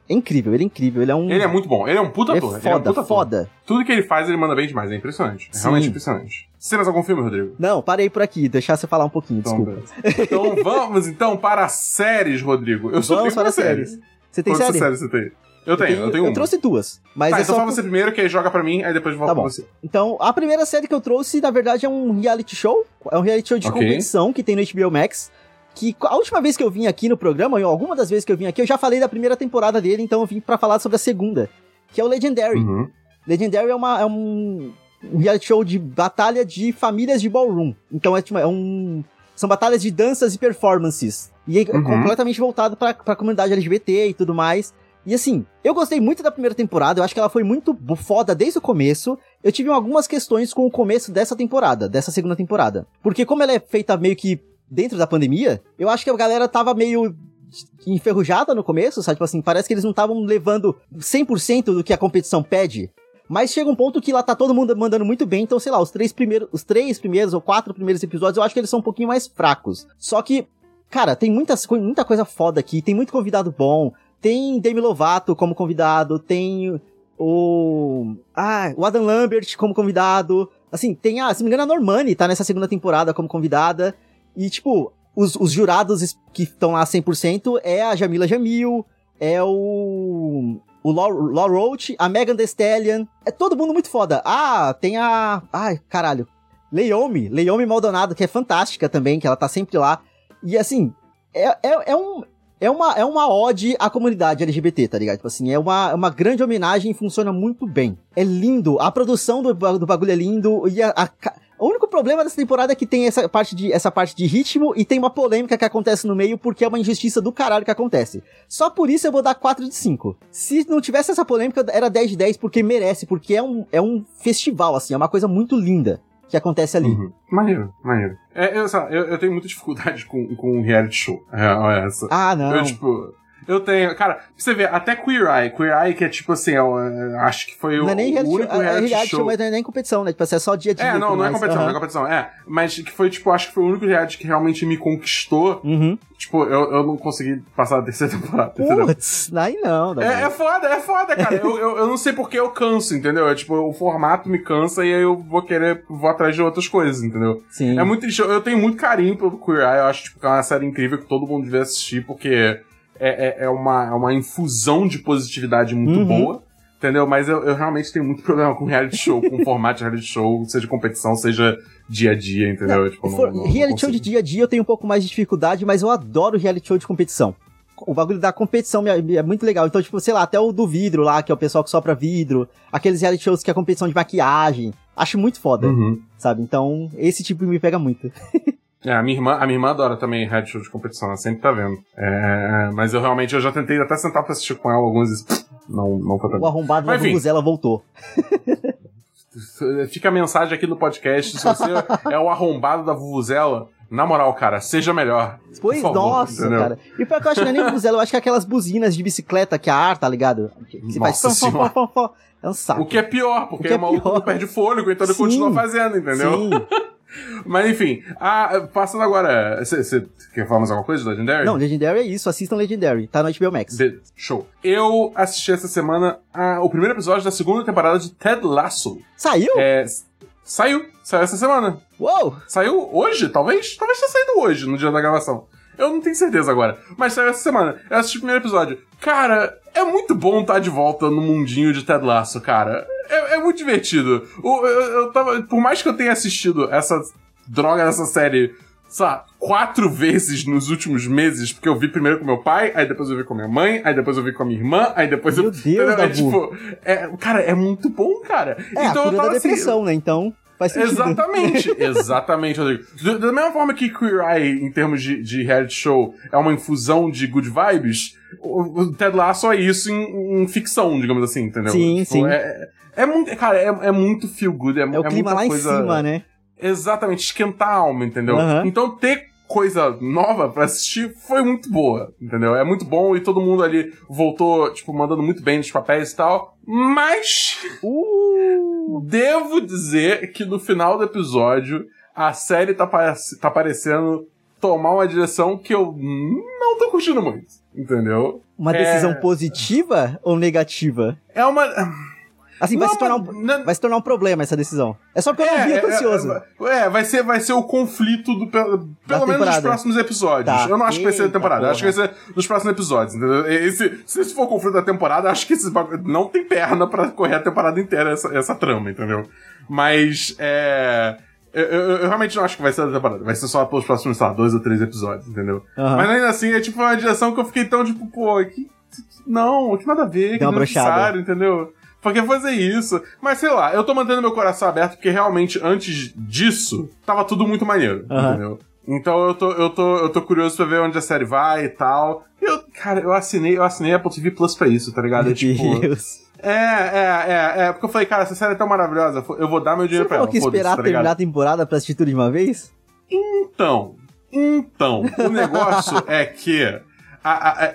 É incrível, ele é incrível, ele é um... Ele é muito bom. Ele é um puta é ator. ele é um foda, puta ator. foda. Tudo que ele faz, ele manda bem demais. É impressionante. É Sim. realmente impressionante. Você tem mais algum filme, Rodrigo? Não, parei por aqui, deixar você falar um pouquinho, Então, desculpa. então vamos então para séries, Rodrigo. Eu só Vamos para uma série. séries. Você tem Quantas série? séries você tem? Eu tenho, eu tenho, uma. trouxe duas, mas tá, é então só... fala você primeiro, que aí joga pra mim, aí depois eu volto Tá pra você. Então, a primeira série que eu trouxe, na verdade, é um reality show. É um reality show de Ok. competição que tem no HBO Max. Que a última vez que eu vim aqui no programa, ou alguma das vezes que eu vim aqui, eu já falei da primeira temporada dele, então eu vim pra falar sobre a segunda, que é o Legendary. Uhum. Legendary é, uma, é um, um reality show de batalha de famílias de ballroom. Então é, tipo, é um. São batalhas de danças e performances. E é Uhum. completamente voltado pra, pra comunidade LGBT e tudo mais. E assim, eu gostei muito da primeira temporada, eu acho que ela foi muito foda desde o começo. Eu tive algumas questões com o começo dessa temporada, dessa segunda temporada. Porque como ela é feita meio que dentro da pandemia, eu acho que a galera tava meio enferrujada no começo, sabe? Tipo assim, parece que eles não estavam levando 100% do que a competição pede. Mas chega um ponto que lá tá todo mundo mandando muito bem, então sei lá, os três primeiros, os três primeiros ou quatro primeiros episódios, eu acho que eles são um pouquinho mais fracos. Só que, cara, tem muitas, muita coisa foda aqui, tem muito convidado bom, tem Demi Lovato como convidado, tem o ah, o Adam Lambert como convidado. Assim, tem a, se não me engano, a Normani tá nessa segunda temporada como convidada. E tipo, os, os jurados que estão lá 100% é a Jamila Jamil, é o o Law, Law Roach, a Megan Thee Stallion. É todo mundo muito foda. Ah, tem a ai, caralho. Leomi, Leomi Maldonado, que é fantástica também, que ela tá sempre lá. E assim, é, é, é um é uma, é uma ode à comunidade LGBT, tá ligado? Tipo assim, é uma, é uma grande homenagem e funciona muito bem. É lindo, a produção do, do bagulho é lindo, e a, a O único problema dessa temporada é que tem essa parte, de, essa parte de ritmo e tem uma polêmica que acontece no meio porque é uma injustiça do caralho que acontece. Só por isso eu vou dar 4 de 5. Se não tivesse essa polêmica, era 10 de 10 porque merece, porque é um, é um festival, assim, é uma coisa muito linda que acontece ali. Uhum. Maneiro, maneiro. É, eu, eu, eu tenho muita dificuldade com, com reality show. É, essa. Ah, não. Eu, tipo. Eu tenho. Cara, pra você ver, até Queer Eye. Queer Eye, que é tipo assim, eu, eu acho que foi não o, é nem reality o único é reality, reality show, show. mas não é nem competição, né? Tipo, assim, é só dia dia. É, não, não é competição, Aham. não é competição. É, mas que foi, tipo, acho que foi o único reality que realmente me conquistou. Uhum. Tipo, eu, eu não consegui passar a terceira temporada, entendeu? Putz, aí não, É, é Davi. foda, é foda, cara. eu, eu, eu não sei porque eu canso, entendeu? É, tipo, o formato me cansa e aí eu vou querer, vou atrás de outras coisas, entendeu? Sim. É muito triste. Eu eu tenho muito carinho pelo Queer Eye. Eu acho tipo, que é uma série incrível que todo mundo devia assistir, porque é, é, é uma, é uma infusão de positividade muito Uhum. boa. Entendeu? Mas eu, eu realmente tenho muito problema com reality show, com formato de reality show, seja competição, seja dia a dia, entendeu? Tipo, não- For- não- não reality show de dia a dia eu tenho um pouco mais de dificuldade, mas eu adoro reality show de competição. O bagulho da competição é muito legal. Então, tipo, sei lá, até o do vidro lá, que é o pessoal que sopra vidro. Aqueles reality shows que é competição de maquiagem. Acho muito foda, Uhum. sabe? Então, esse tipo me pega muito. É, a minha irmã, a minha irmã adora também reality show de competição, ela sempre tá vendo. É, mas eu realmente eu já tentei até sentar pra assistir com ela alguns pff, não, não foi pra O mim. arrombado da Mas, enfim. Vuvuzela voltou. Fica a mensagem aqui no podcast. Se você é o arrombado da Vuvuzela, na moral, cara, seja melhor. Pois, favor, nossa, entendeu? cara. E pior que eu acho que não é nem Vuvuzela, eu acho que é aquelas buzinas de bicicleta que a ar, tá ligado? Que você Nossa faz fó, fó, fó. É um saco. O que é pior, porque O é o maluco pior. não perde fôlego, então ele Sim. continua fazendo, entendeu? Sim. Mas enfim, ah, passando agora. Você quer falar mais alguma coisa do Legendary? Não, Legendary é isso, assistam Legendary, tá no HBO Max. Show. Eu assisti essa semana ah, o primeiro episódio da segunda temporada de Ted Lasso. Saiu? É, saiu, saiu essa semana. Uou! Saiu hoje, talvez? Talvez tenha saído hoje, no dia da gravação. Eu não tenho certeza agora. Mas saiu essa semana. Eu assisti o primeiro episódio. Cara, é muito bom estar de volta no mundinho de Ted Lasso, cara. É, é muito divertido. O- eu, eu tava, por mais que eu tenha assistido essa droga dessa série, sei lá, quatro vezes nos últimos meses, porque eu vi primeiro com meu pai, aí depois eu vi com minha mãe, aí depois eu vi com a minha irmã, aí depois Meu eu. Deus, entendeu? é, tipo, é, cara, é muito bom, cara. É, a cura da assim, depressão, né? Então, faz sentido. Exatamente, exatamente, Rodrigo. Da mesma forma que Queer Eye, em termos de, de reality show, é uma infusão de good vibes, o, Ted Lasso é isso em, em ficção, digamos assim, entendeu? Sim, sim. É, é muito, cara, é, é muito feel good, é, É o clima muita lá em coisa, cima, né? Exatamente, esquentar a alma, entendeu? Então ter coisa nova pra assistir foi muito boa, entendeu? É muito bom e todo mundo ali voltou, tipo, mandando muito bem nos papéis e tal, mas... Uh! Devo dizer que no final do episódio, a série tá, tá parecendo tomar uma direção que eu não tô curtindo muito. Entendeu? Uma É. decisão positiva ou negativa? É uma. Assim, vai, Não, se tornar um, não- vai se tornar um problema essa decisão. É só porque eu não vi, eu tô ansioso. É, é, vai, ser, vai ser o conflito do. pe- Pelo menos nos temporada. próximos episódios. Tá. Eu não acho que vai ser da Eita, temporada, eu acho que vai ser nos próximos episódios, entendeu? Esse, se esse for o conflito da temporada, eu acho que esse bagulho não tem perna pra correr a temporada inteira essa, essa trama, entendeu? Mas é. Eu, eu- eu realmente não acho que vai ser da temporada. Vai ser só pelos próximos, sei lá, dois ou três episódios, entendeu? Aham. Mas ainda assim, é tipo uma direção que eu fiquei tão, tipo, pô, que. Não, que nada a ver, que Deu uma não é necessário, entendeu? Por que fazer isso? Mas sei lá, eu tô mantendo meu coração aberto porque realmente antes disso tava tudo muito maneiro, Aham. entendeu? Então eu tô, eu, tô, eu tô curioso pra ver onde a série vai e tal. Eu, cara, eu assinei, eu assinei Apple TV Plus pra isso, tá ligado? Meu É tipo. Deus. É, é, é, é. Porque eu falei, cara, essa série é tão maravilhosa, eu vou dar meu Você dinheiro pra falou ela. que foda-se, esperar tá terminar a temporada pra assistir tudo de uma vez? Então, então, o negócio é que. a- a- a-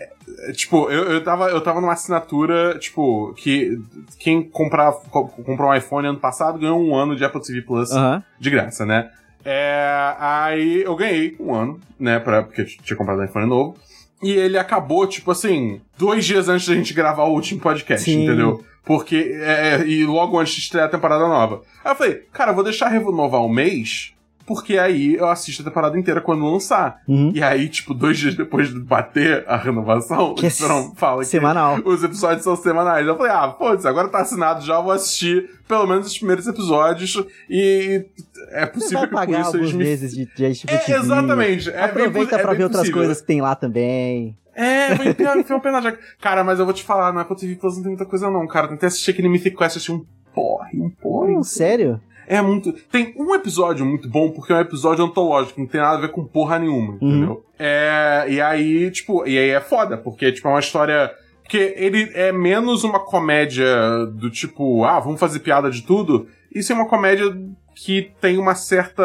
tipo, eu, eu, tava, eu tava numa assinatura, tipo, que quem comprar, co- comprou um iPhone ano passado ganhou um ano de Apple TV Plus Aham. de graça, né? É, aí eu ganhei um ano, né? Pra, porque eu tinha comprado um iPhone novo. E ele acabou, tipo assim, dois dias antes da gente gravar o último podcast, Sim. entendeu? Porque. é, e logo antes de estrear a temporada nova. Aí eu falei, cara, eu vou deixar renovar um mês, porque aí eu assisto a temporada inteira quando lançar. Uhum. E aí, tipo, dois dias depois de bater a renovação, Que é o Esperão fala que Semanal. os episódios são semanais. Eu falei, ah, foda-se, agora tá assinado já, vou assistir pelo menos os primeiros episódios e é possível que pagar isso eles alguns me... meses de, de É, exatamente. É bem Aproveita é pra bem ver outras possível. coisas que tem lá também. É, foi uma pena já. Cara, mas eu vou te falar, no Apple TV Plus não tem muita coisa não, cara. Tentei assistir aquele Mythic Quest, achei um porre, um porre. Hum, sério? É muito. Tem um episódio muito bom, porque é um episódio antológico, não tem nada a ver com porra nenhuma, entendeu? É. E aí, tipo, e aí é foda, porque, tipo, é uma história. Porque ele é menos uma comédia do tipo, ah, vamos fazer piada de tudo. Isso é uma comédia que tem uma certa.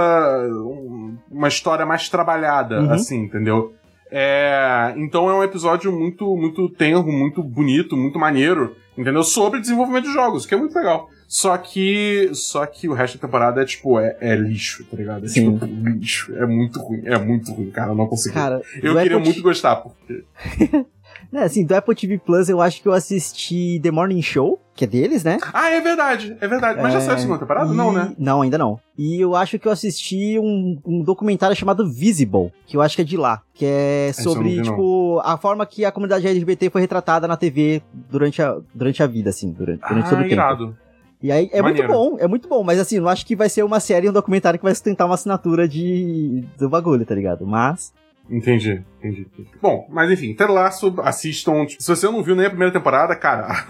um- uma história mais trabalhada, Uhum. assim, entendeu? É, então é um episódio muito, muito tenro, muito bonito, muito maneiro, entendeu? Sobre desenvolvimento de jogos, que é muito legal. Só que. Só que o resto da temporada é tipo, é, é lixo, tá ligado? É Sim. tipo lixo. É muito ruim, é muito ruim, cara. Eu não consigo. Cara, eu queria Apple muito gostar, porque. É, assim, do Apple TV Plus eu acho que eu assisti The Morning Show, que é deles, né? Ah, é verdade, é verdade. Mas já É, saiu a segunda temporada? e- Não, né? Não, ainda não. E eu acho que eu assisti um, um documentário chamado Visible, que eu acho que é de lá. Que é sobre, não. tipo, a forma que a comunidade LGBT foi retratada na TV durante a, durante a vida, assim, durante, durante todo Ah, o tempo. irado. E aí é Maneiro. muito bom, é muito bom, mas assim, não acho que vai ser uma série, um documentário que vai sustentar uma assinatura de do bagulho, tá ligado? Mas. Entendi, entendi. Bom, mas enfim, Ted Lasso, assistam. Tipo, se você não viu nem a primeira temporada, cara,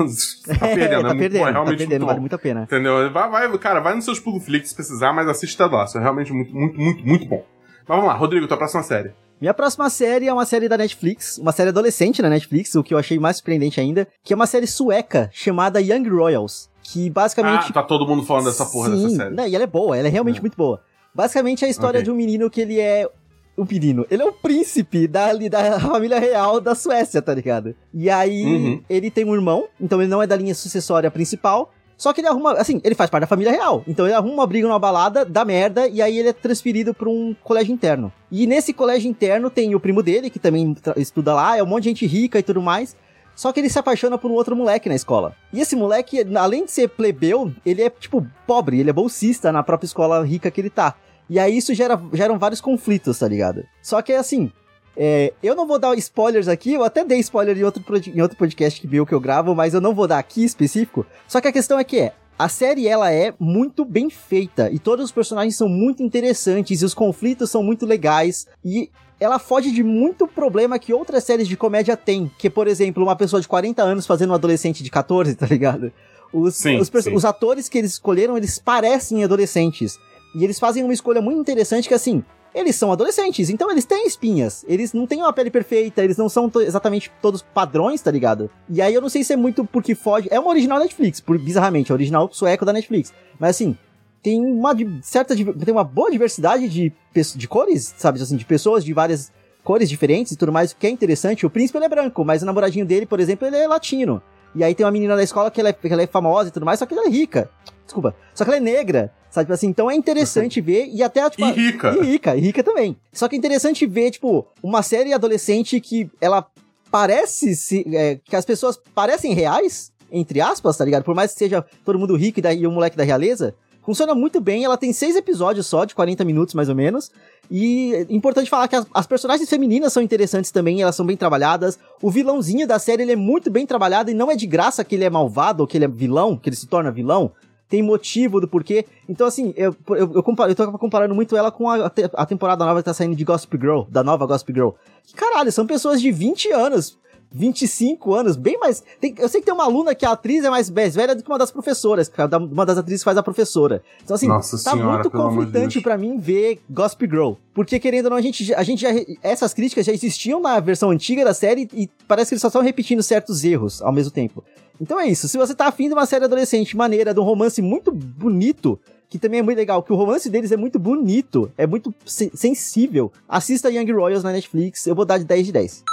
tá perdendo. tá é muito perdendo, bom, é tá realmente perdendo, muito vale muito a pena. Entendeu? Vai, vai, cara, vai nos seus Puloflix se precisar, mas assiste Ted Lasso. É realmente muito, muito, muito, muito bom. Mas vamos lá, Rodrigo, tua próxima série. Minha próxima série é uma série da Netflix, uma série adolescente na Netflix, o que eu achei mais surpreendente ainda, que é uma série sueca chamada Young Royals, que basicamente Ah, tá todo mundo falando dessa porra Sim, dessa série. Não, e ela é boa, ela é realmente É. muito boa. Basicamente é a história Ok. de um menino que ele é. O menino, ele é o príncipe da, da família real da Suécia, tá ligado? E aí, Uhum. ele tem um irmão, então ele não é da linha sucessória principal. Só que ele arruma, assim, ele faz parte da família real. Então ele arruma uma briga numa balada, dá merda, e aí ele é transferido pra um colégio interno. E nesse colégio interno tem o primo dele, que também estuda lá, é um monte de gente rica e tudo mais. Só que ele se apaixona por um outro moleque na escola. E esse moleque, além de ser plebeu, ele é, tipo, pobre, ele é bolsista na própria escola rica que ele tá. E aí isso gera, geram vários conflitos, tá ligado? Só que assim, é, eu não vou dar spoilers aqui, eu até dei spoiler em outro, em outro podcast que meu que eu gravo, mas eu não vou dar aqui específico. Só que a questão é que é, a série ela é muito bem feita e todos os personagens são muito interessantes e os conflitos são muito legais e ela foge de muito problema que outras séries de comédia têm, que por exemplo, uma pessoa de 40 anos fazendo um adolescente de 14, tá ligado? Os, Sim, os, sim. os atores que eles escolheram, eles parecem adolescentes. E eles fazem uma escolha muito interessante que assim, eles são adolescentes, então eles têm espinhas. Eles não têm uma pele perfeita, eles não são exatamente todos padrões, tá ligado? E aí eu não sei se é muito porque foge. É uma original Netflix, por, bizarramente, é original sueco da Netflix. Mas assim, tem uma certa. Tem uma boa diversidade de, de cores, sabe? Assim, de pessoas de várias cores diferentes e tudo mais, o que é interessante. O príncipe ele é branco, mas o namoradinho dele, por exemplo, ele é latino. E aí tem uma menina da escola que ela é, que ela é famosa e tudo mais, só que ela é rica. Desculpa. Só que ela é negra, sabe? Assim, então é interessante ver e até, tipo... E rica. E rica, e rica também. Só que é interessante ver, tipo, uma série adolescente que ela parece se. é, que as pessoas parecem reais, entre aspas, tá ligado? Por mais que seja todo mundo rico e, da, e o moleque da realeza. Funciona muito bem, ela tem seis episódios só, de 40 minutos mais ou menos. E é importante falar que as, as personagens femininas são interessantes também, elas são bem trabalhadas. O vilãozinho da série ele é muito bem trabalhado e não é de graça que ele é malvado ou que ele é vilão, que ele se torna vilão tem motivo do porquê. Então, assim, eu, eu, eu, eu tô comparando muito ela com a, a temporada nova que tá saindo de Gossip Girl, da nova Gossip Girl. Que caralho, são pessoas de 20 anos, 25 anos, bem mais. tem- eu sei que tem uma aluna que a atriz é mais, mais velha do que uma das professoras, é uma das atrizes que faz a professora. Então, assim, Nossa tá senhora, muito conflitante pra mim ver Gossip Girl. Porque, querendo ou não, a gente, a gente já. Essas críticas já existiam na versão antiga da série e parece que eles só estão repetindo certos erros ao mesmo tempo. Então é isso. Se você tá afim de uma série adolescente maneira, de um romance muito bonito, que também é muito legal, que o romance deles é muito bonito, é muito se- sensível, assista Young Royals na Netflix. Eu vou dar de 10 de 10.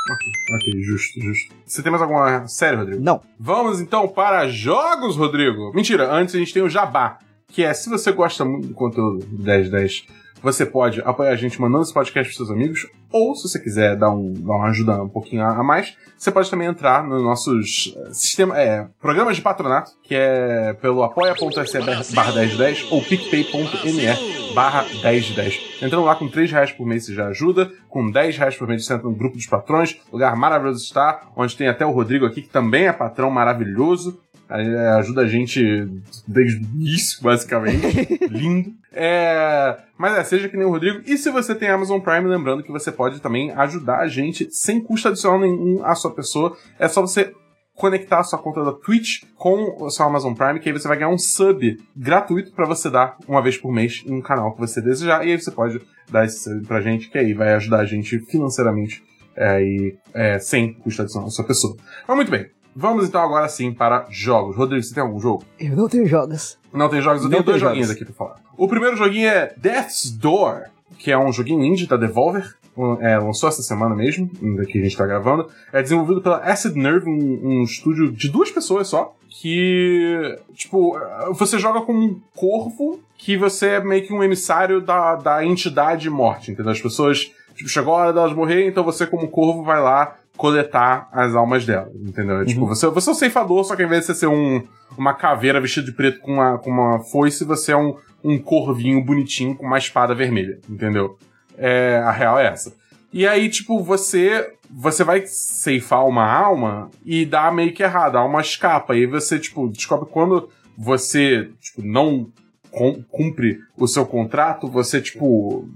Ok, justo, justo. Você tem mais alguma série, Rodrigo? Não. Vamos então para jogos, Rodrigo. Mentira, antes a gente tem o Jabá, que é se você gosta muito do conteúdo do 1010, você pode apoiar a gente mandando esse podcast para seus amigos, ou se você quiser dar, um, dar uma ajuda um pouquinho a a mais, você pode também entrar nos nossos eh, sistema, é, programas de patronato, que é pelo apoia.se barra 1010 ou picpay.me barra 1010. Entrando lá com 3 reais por mês você já ajuda, com 10 reais por mês você entra no grupo dos patrões, lugar maravilhoso está, onde tem até o Rodrigo aqui, que também é patrão maravilhoso, ajuda a gente desde o início, basicamente. Lindo. É, mas é, seja que nem o Rodrigo. E se você tem Amazon Prime, lembrando que você pode também ajudar a gente sem custo adicional nenhum à sua pessoa. É só você conectar a sua conta da Twitch com o seu Amazon Prime, que aí você vai ganhar um sub gratuito para você dar uma vez por mês em um canal que você desejar, e aí você pode dar esse sub pra gente, que aí vai ajudar a gente financeiramente é, e, é, sem custo adicional da sua pessoa. Mas muito bem, vamos então agora sim para jogos. Rodrigo, você tem algum jogo? Eu não tenho jogos. Não tem jogos, eu Não tenho dois tenho joguinhos jogos. aqui pra falar. O primeiro joguinho é Death's Door, que é um joguinho indie da Devolver. Um, é, lançou essa semana mesmo, ainda que a gente tá gravando. É desenvolvido pela Acid Nerve, um, um estúdio de duas pessoas só. Que, tipo, você joga com um corvo que você é meio que um emissário da, da entidade morte, entendeu? As pessoas, tipo, chegou a hora delas morrer, então você, como corvo, vai lá coletar as almas delas, entendeu? É, Tipo, você, você é um ceifador, só que ao invés de você ser um, uma caveira vestida de preto com uma, com uma foice, você é um, um corvinho bonitinho com uma espada vermelha, entendeu? É, a real é essa. E aí, tipo, você você vai ceifar uma alma e dá meio que errado, a alma escapa. E aí você, tipo, descobre quando você, tipo, não cum- cumpre o seu contrato, você, tipo,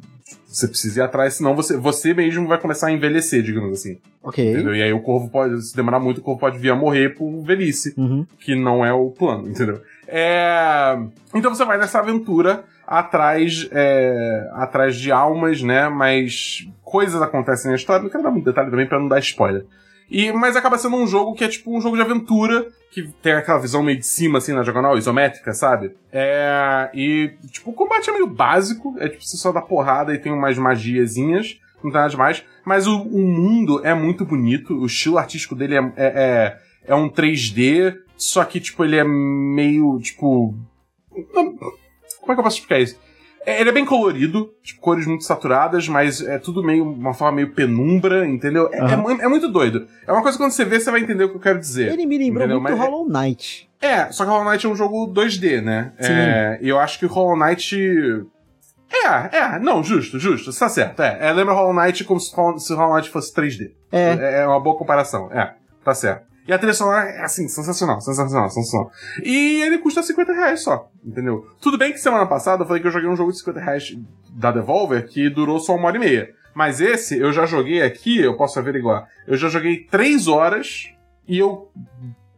você precisa ir atrás, senão você, você mesmo vai começar a envelhecer, digamos assim. Ok. Entendeu? E aí o corvo pode, se demorar muito, o corvo pode vir a morrer por velhice Uhum. que não é o plano, entendeu? É... Então você vai nessa aventura atrás, é, atrás de almas, né? Mas coisas acontecem na história, não quero dar muito detalhe também pra não dar spoiler. E, mas acaba sendo um jogo que é tipo um jogo de aventura, que tem aquela visão meio de cima, assim, na diagonal, isométrica, sabe? É, e, tipo, o combate é meio básico, é tipo, você só dá porrada e tem umas magiazinhas, não tem nada demais. Mas o, o mundo é muito bonito, o estilo artístico dele é, é, é, é um 3D, só que, tipo, ele é meio, tipo... Como é que eu posso explicar isso? É, Ele é bem colorido, tipo, cores muito saturadas, mas é tudo meio, uma forma meio penumbra, entendeu? É, é Aham. mu- é muito doido. É uma coisa que quando você vê, você vai entender o que eu quero dizer. Ele me lembrou Entendeu? muito Mas é- Hollow Knight. É, só que Hollow Knight é um jogo 2D, né? Sim. É, e eu acho que Hollow Knight. É, é, não, justo, justo, você tá certo. É, é lembra Hollow Knight como se se Hollow Knight fosse 3D. É. É uma boa comparação, é, tá certo. E a trilha sonora é assim, sensacional, sensacional, sensacional. E ele custa 50 reais só, entendeu? Tudo bem que semana passada eu falei que eu joguei um jogo de 50 reais da Devolver que durou só uma hora e meia. Mas esse eu já joguei aqui, eu posso averiguar. Eu já joguei 3 horas e eu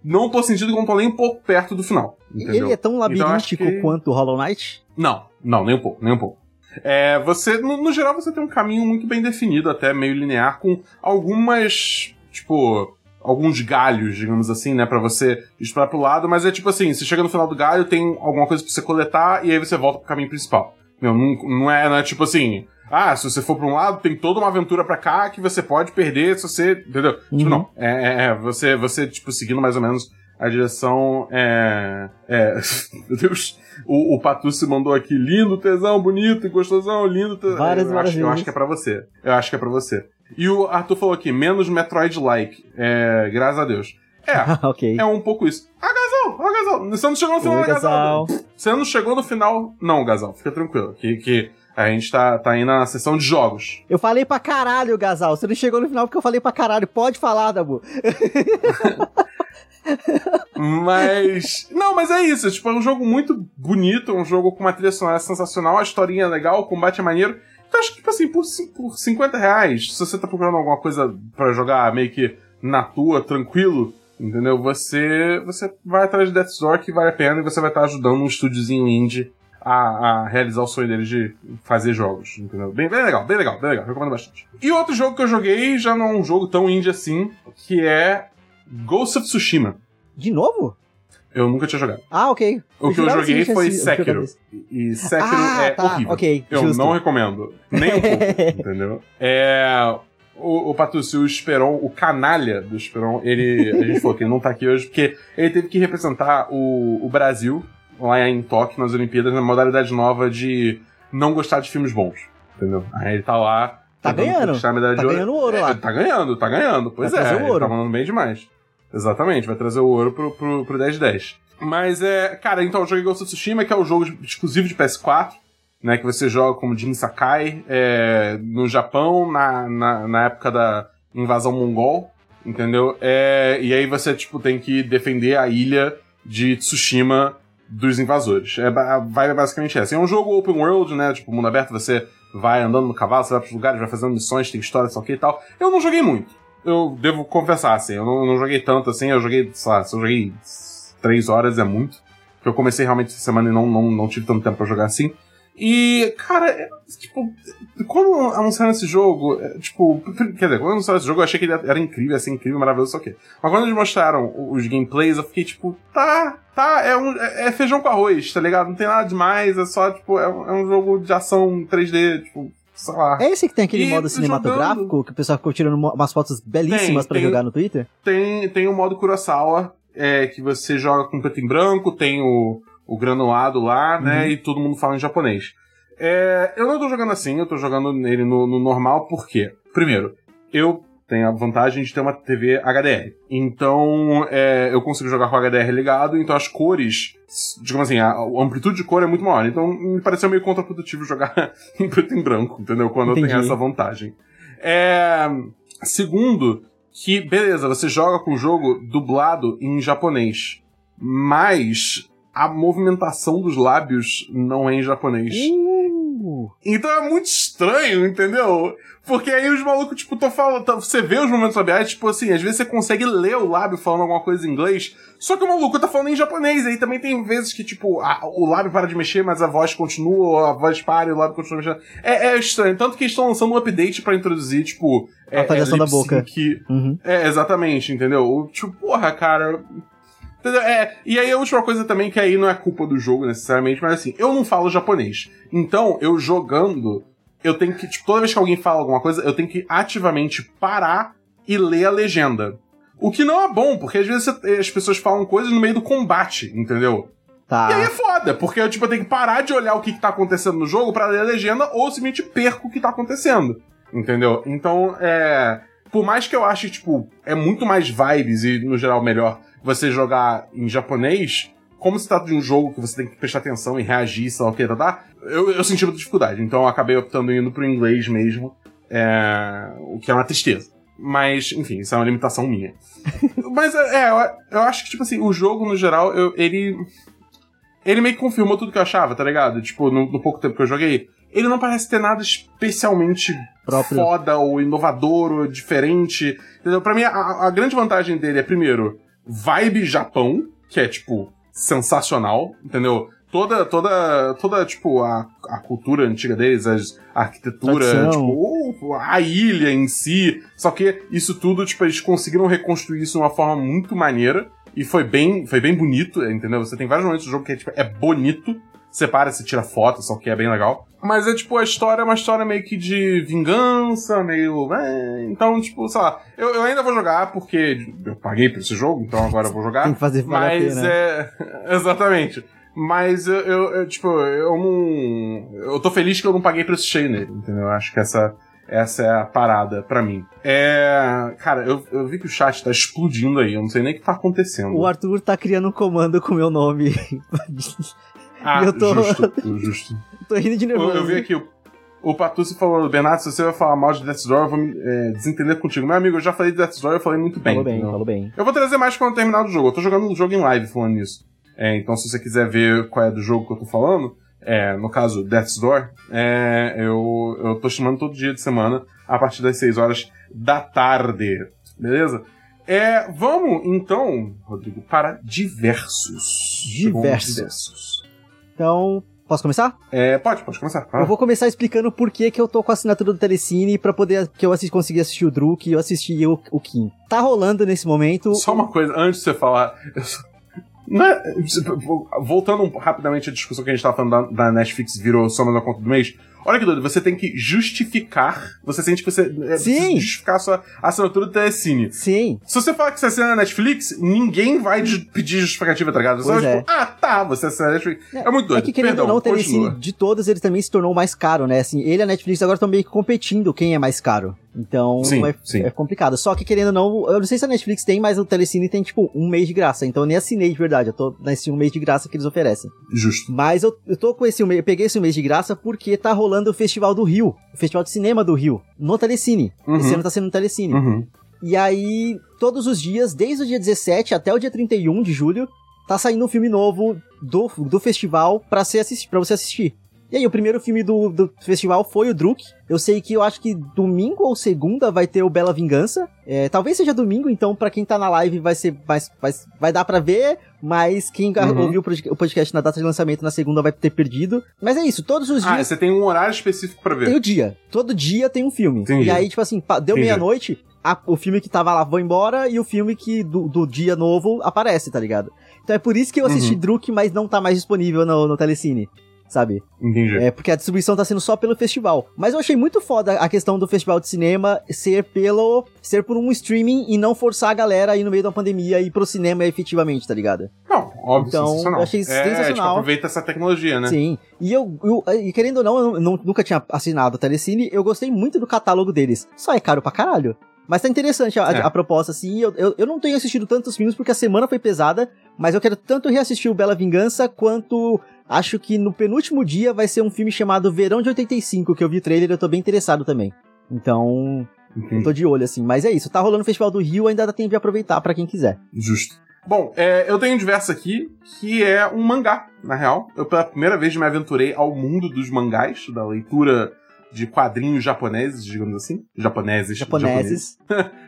não tô sentindo que eu não tô nem um pouco perto do final. Entendeu? Ele é tão Então, labiríntico que- quanto Hollow Knight? Não, não, nem um pouco, nem um pouco. É, você, no, no geral, você tem um caminho muito bem definido, até meio linear, com algumas, tipo, alguns galhos, digamos assim, né, pra você explorar pro lado, mas é tipo assim, você chega no final do galho, tem alguma coisa pra você coletar, e aí você volta pro caminho principal. Meu, não, não é, não é tipo assim, ah, se você for pra um lado, tem toda uma aventura pra cá que você pode perder se você, entendeu? Tipo, Uhum. não, é, é, é, você, você, tipo, seguindo mais ou menos a direção é. é meu Deus, o, o Patucci mandou aqui lindo, tesão, bonito, gostosão, lindo. Várias, eu, acho, eu acho que é pra você. Eu acho que é pra você. E o Arthur falou aqui, menos Metroid-like. É, graças a Deus. É, ok. é um pouco isso. Ah, Gazal! Ah! Você não chegou no final, Oi, né, Gazal? Você não chegou no final. Não, Gazal, fica tranquilo. Que, que a gente tá, tá indo na sessão de jogos. Eu falei pra caralho, Gazal. Você não chegou no final porque eu falei pra caralho. Pode falar, Dabu. Mas. Não, mas é isso. Tipo, é um jogo muito bonito, um jogo com uma trilha sonora sensacional, a historinha é legal, o combate é maneiro. Então acho que, tipo assim, por, por 50 reais, se você tá procurando alguma coisa pra jogar meio que na tua, tranquilo, entendeu? Você, você vai atrás de Death's Door que vale a pena e você vai estar ajudando um estúdiozinho indie a, a realizar o sonho deles de fazer jogos, entendeu? Bem, bem legal, bem legal, bem legal, recomendo bastante. E outro jogo que eu joguei já não é um jogo tão indie assim, que é Ghost of Tsushima. De novo? Eu nunca tinha jogado. Ah, ok. O que eu joguei foi Sekiro. E Sekiro Ah, é tá, horrível. ok, eu justo. não recomendo. Nem um pouco, entendeu? É. O, o Patucci, o Esperon, o canalha do Esperon, ele. A gente falou que ele não tá aqui hoje porque ele teve que representar o, o Brasil lá em Tóquio, nas Olimpíadas, na modalidade nova de não gostar de filmes bons. Entendeu? Aí ele tá lá. Tá ganhando. conquistar a medalha Tá de ouro. ganhando ouro lá. É, tá ganhando, tá ganhando. Pois Vai é, ele ouro. tá mandando bem demais. Exatamente, vai trazer o ouro pro, pro, pro 1010. Mas é. Cara, então eu joguei Ghost of Tsushima, que é o jogo de- exclusivo de PS4, né? Que você joga como Jin Sakai é, no Japão, na, na, na época da invasão mongol, entendeu? É, e aí você, tipo, tem que defender a ilha de Tsushima dos invasores. É, ba- vai basicamente essa. É um jogo open world, né? Tipo, mundo aberto, você vai andando no cavalo, você vai pros lugares, vai fazendo missões, tem história, o que e tal. Eu não joguei muito. Eu devo confessar, assim, eu não, não joguei tanto assim, eu joguei, sei lá, se eu joguei três horas é muito. Porque eu comecei realmente essa semana e não, não, não tive tanto tempo pra jogar assim. E, cara, é, tipo, quando anunciaram esse jogo, é, tipo, quer dizer, quando anunciaram esse jogo, eu achei que ele era incrível, assim, incrível, maravilhoso, só que. Mas quando eles mostraram os gameplays, eu fiquei tipo, tá, tá, é, um, é feijão com arroz, tá ligado? Não tem nada demais, é só, tipo, é um, é um jogo de ação 3D, tipo, sei lá. É esse que tem aquele E modo cinematográfico jogando- que o pessoal ficou tirando umas fotos belíssimas tem. jogar no Twitter? Tem, tem o modo Kurosawa, é, que você joga com preto e branco, tem o, o granulado lá, né, e todo mundo fala em japonês. É, eu não tô jogando assim, eu tô jogando nele no, no normal, por quê? Primeiro, eu tenho a vantagem de ter uma TV HDR. Então, é, eu consigo jogar com o HDR ligado, então as cores, digamos assim, a, a amplitude de cor é muito maior. Então, me pareceu meio contraprodutivo jogar em preto e branco, entendeu? Quando eu Entendi. tenho essa vantagem. É, segundo, que, beleza, você joga com o jogo dublado em japonês, mas a movimentação dos lábios não é em japonês. Então é muito estranho, entendeu? Porque aí os malucos, tipo, tô falando. Você vê os momentos labiais, tipo assim, às vezes você consegue ler o lábio falando alguma coisa em inglês, só que o maluco tá falando em japonês. Aí também tem vezes que, tipo, a- o lábio para de mexer, mas a voz continua, ou a voz para e o lábio continua mexendo. É, é estranho. Tanto que eles estão lançando um update pra introduzir, tipo. É, Atualização é, da boca. uhum. é, exatamente, entendeu? Tipo, porra, cara. Entendeu? É, e aí a última coisa também, que aí não é culpa do jogo necessariamente, mas assim, eu não falo japonês. Então, eu jogando, eu tenho que, tipo, toda vez que alguém fala alguma coisa, eu tenho que ativamente parar e ler a legenda. O que não é bom, porque às vezes as pessoas falam coisas no meio do combate, entendeu? E aí é Tá. foda, porque eu, tipo, eu tenho que parar de olhar o que, que tá acontecendo no jogo pra ler a legenda ou simplesmente perco o que tá acontecendo. Entendeu? Então, é. Por mais que eu ache, tipo, é muito mais vibes e, no geral, melhor você jogar em japonês, como se trata de um jogo que você tem que prestar atenção e reagir, sei lá o que, tá, tá? Eu, eu senti muita dificuldade, então eu acabei optando indo pro inglês mesmo, é, o que é uma tristeza. Mas, enfim, isso é uma limitação minha. Mas, é, eu, eu acho que, tipo assim, o jogo, no geral, eu- ele ele meio que confirmou tudo que eu achava, tá ligado? Tipo, no, no pouco tempo que eu joguei. Ele não parece ter nada especialmente Próprio. foda ou inovador ou diferente. Entendeu? Pra mim, a, a grande vantagem dele é, primeiro, vibe Japão, que é, tipo, sensacional, entendeu? Toda, toda, toda, tipo, a, a cultura antiga deles, as, a arquitetura, tipo, a ilha em si. Só que isso tudo, tipo, eles conseguiram reconstruir isso de uma forma muito maneira. E foi bem, foi bem bonito, entendeu? Você tem vários momentos do jogo que é, tipo, é bonito. Você para, você tira foto, só que é bem legal. Mas é tipo, a história é uma história meio que de vingança, meio. é, então, tipo, sei lá. Eu, eu ainda vou jogar porque eu paguei por esse jogo, então agora eu vou jogar. Tem que fazer Mas pena. é. Exatamente. Mas eu, eu, eu, tipo, eu não. Eu tô feliz que eu não paguei preço cheio nele, entendeu? Eu acho que essa, essa é a parada pra mim. É. Cara, eu, eu vi que o chat tá explodindo aí, eu não sei nem o que tá acontecendo. O Arthur tá criando um comando com o meu nome. Ah, eu tô- justo, justo. Tô rindo de Eu, nervoso. eu vi aqui o, o Patucci falando, Bernardo, se você vai falar mal de Death's Door, eu vou me é, desentender contigo. Meu amigo, eu já falei de Death's Door, eu falei muito bem. Falou bem, entendeu? falou bem. Eu vou trazer mais quando terminar o jogo. Eu tô jogando um jogo em live falando nisso. É, então, se você quiser ver qual é do jogo que eu tô falando, é, no caso, Death's Door, é, eu, eu tô chamando todo dia de semana, a partir das 6 horas da tarde. Beleza? É, vamos, então, Rodrigo, para diversos. Diversos. diversos. Então, posso começar? É, pode, pode começar. Lá. Eu vou começar explicando por que, que eu tô com a assinatura do Telecine pra poder que eu assi- conseguir assistir o Druk e eu assisti o, o Kim. Tá rolando nesse momento. Só uma coisa, antes de você falar. só- é- voltando rapidamente à discussão que a gente tava falando da, da Netflix virou só mais uma conta do mês. Olha que doido, você tem que justificar. Você sente que você é, Sim. justificar a sua assinatura do Telecine. Sim, Se você falar que você assina a Netflix, ninguém vai ju- pedir justificativa, tá ligado? Você Pois vai, é. tipo, ah, tá, você assina a Netflix. É, muito doido. É que querendo Perdão, ou não, o Telecine continua. de todos, ele também se tornou mais caro, né? Assim, ele e a Netflix agora estão meio que competindo quem é mais caro. Então, Sim, é, sim. é complicado. Só que querendo ou não, eu não sei se a Netflix tem, mas o Telecine tem, tipo, um mês de graça. Então eu nem assinei de verdade. Eu tô nesse um mês de graça que eles oferecem. Justo. Mas eu, eu tô com esse mês, eu peguei esse mês de graça porque tá rolando o Festival do Rio. O Festival de Cinema do Rio. No Telecine. Uhum. Esse ano tá sendo no Telecine. Uhum. E aí, todos os dias, desde o dia 17 até o dia 31 de julho, tá saindo um filme novo do, do festival pra, ser pra você assistir. E aí, o primeiro filme do, do festival foi o Druk. Eu sei que eu acho que domingo ou segunda vai ter o Bela Vingança. É, talvez seja domingo, então para quem tá na live vai ser mais, vai, vai dar para ver, mas quem uhum. ouviu o podcast na data de lançamento na segunda vai ter perdido. Mas é isso, todos os ah, dias. Ah, você tem um horário específico para ver. Tem o dia. Todo dia tem um filme. Entendi. E aí, tipo assim, deu meia-noite, o filme que tava lá foi embora e o filme que do, do dia novo aparece, tá ligado? Então é por isso que eu assisti uhum. Druk, mas não tá mais disponível no, no Telecine sabe? Entendi. É, porque a distribuição tá sendo só pelo festival. Mas eu achei muito foda a questão do festival de cinema ser pelo. ser por um streaming e não forçar a galera aí no meio da pandemia e ir pro cinema efetivamente, tá ligado? Não, óbvio, então, eu achei é, sensacional. Tipo, aproveita essa tecnologia, né? Sim. E eu, eu e querendo ou não, eu não, nunca tinha assinado o Telecine, eu gostei muito do catálogo deles. Só é caro pra caralho. Mas tá interessante a, é. a, proposta, assim. Eu, eu, eu, não tenho assistido tantos filmes porque a semana foi pesada, mas eu quero tanto reassistir o Bela Vingança quanto Acho que no penúltimo dia vai ser um filme chamado Verão de 85, que eu vi o trailer e eu tô bem interessado também. Então, uhum. tô de olho, assim. Mas é isso, tá rolando o Festival do Rio, ainda dá tempo de aproveitar para quem quiser. Justo. Bom, é, eu tenho um diverso aqui, que é um mangá, na real. Eu pela primeira vez me aventurei ao mundo dos mangás, da leitura de quadrinhos japoneses, digamos assim. Japoneses. Japoneses. Japoneses.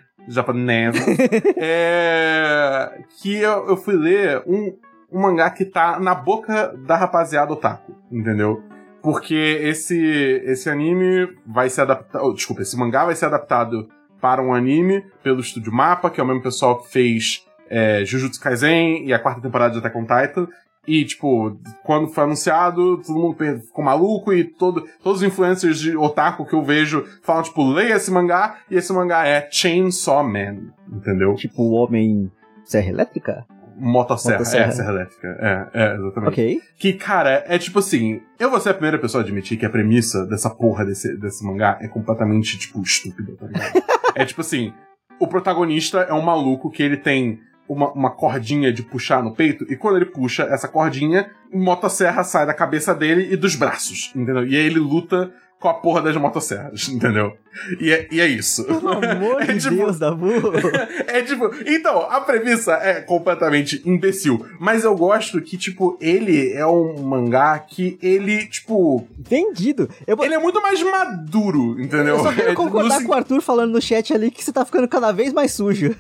é, que eu, eu fui ler um, um mangá que tá na boca da rapaziada otaku, entendeu? Porque esse, esse anime vai ser adaptado. Oh, desculpa, esse mangá vai ser adaptado para um anime pelo estúdio Mapa, que é o mesmo pessoal que fez é, Jujutsu Kaisen e a quarta temporada de Attack on Titan. E, tipo, quando foi anunciado, todo mundo ficou maluco e todo, todos os influencers de otaku que eu vejo falam, tipo, leia esse mangá, e esse mangá é Chainsaw Man, entendeu? Tipo, o Homem Serra Elétrica? Motosserra. Motosserra. É, serra elétrica. É, é, exatamente. Ok. Que, cara, é tipo assim, eu vou ser a primeira pessoa a admitir que a premissa dessa porra desse, desse mangá é completamente, tipo, estúpida, tá ligado? é tipo assim, o protagonista é um maluco que ele tem uma, uma cordinha de puxar no peito, e quando ele puxa essa cordinha, motosserra sai da cabeça dele e dos braços, entendeu? E aí ele luta com a porra das motosserras, entendeu? E é, e é isso. Pelo amor é, de tipo, Deus, Dabu! é tipo, então, a premissa é completamente imbecil, mas eu gosto que, tipo, ele é um mangá que ele, tipo... Vendido! Eu... Ele é muito mais maduro, entendeu? Eu só quero é, concordar com o Arthur falando no chat ali que você tá ficando cada vez mais sujo.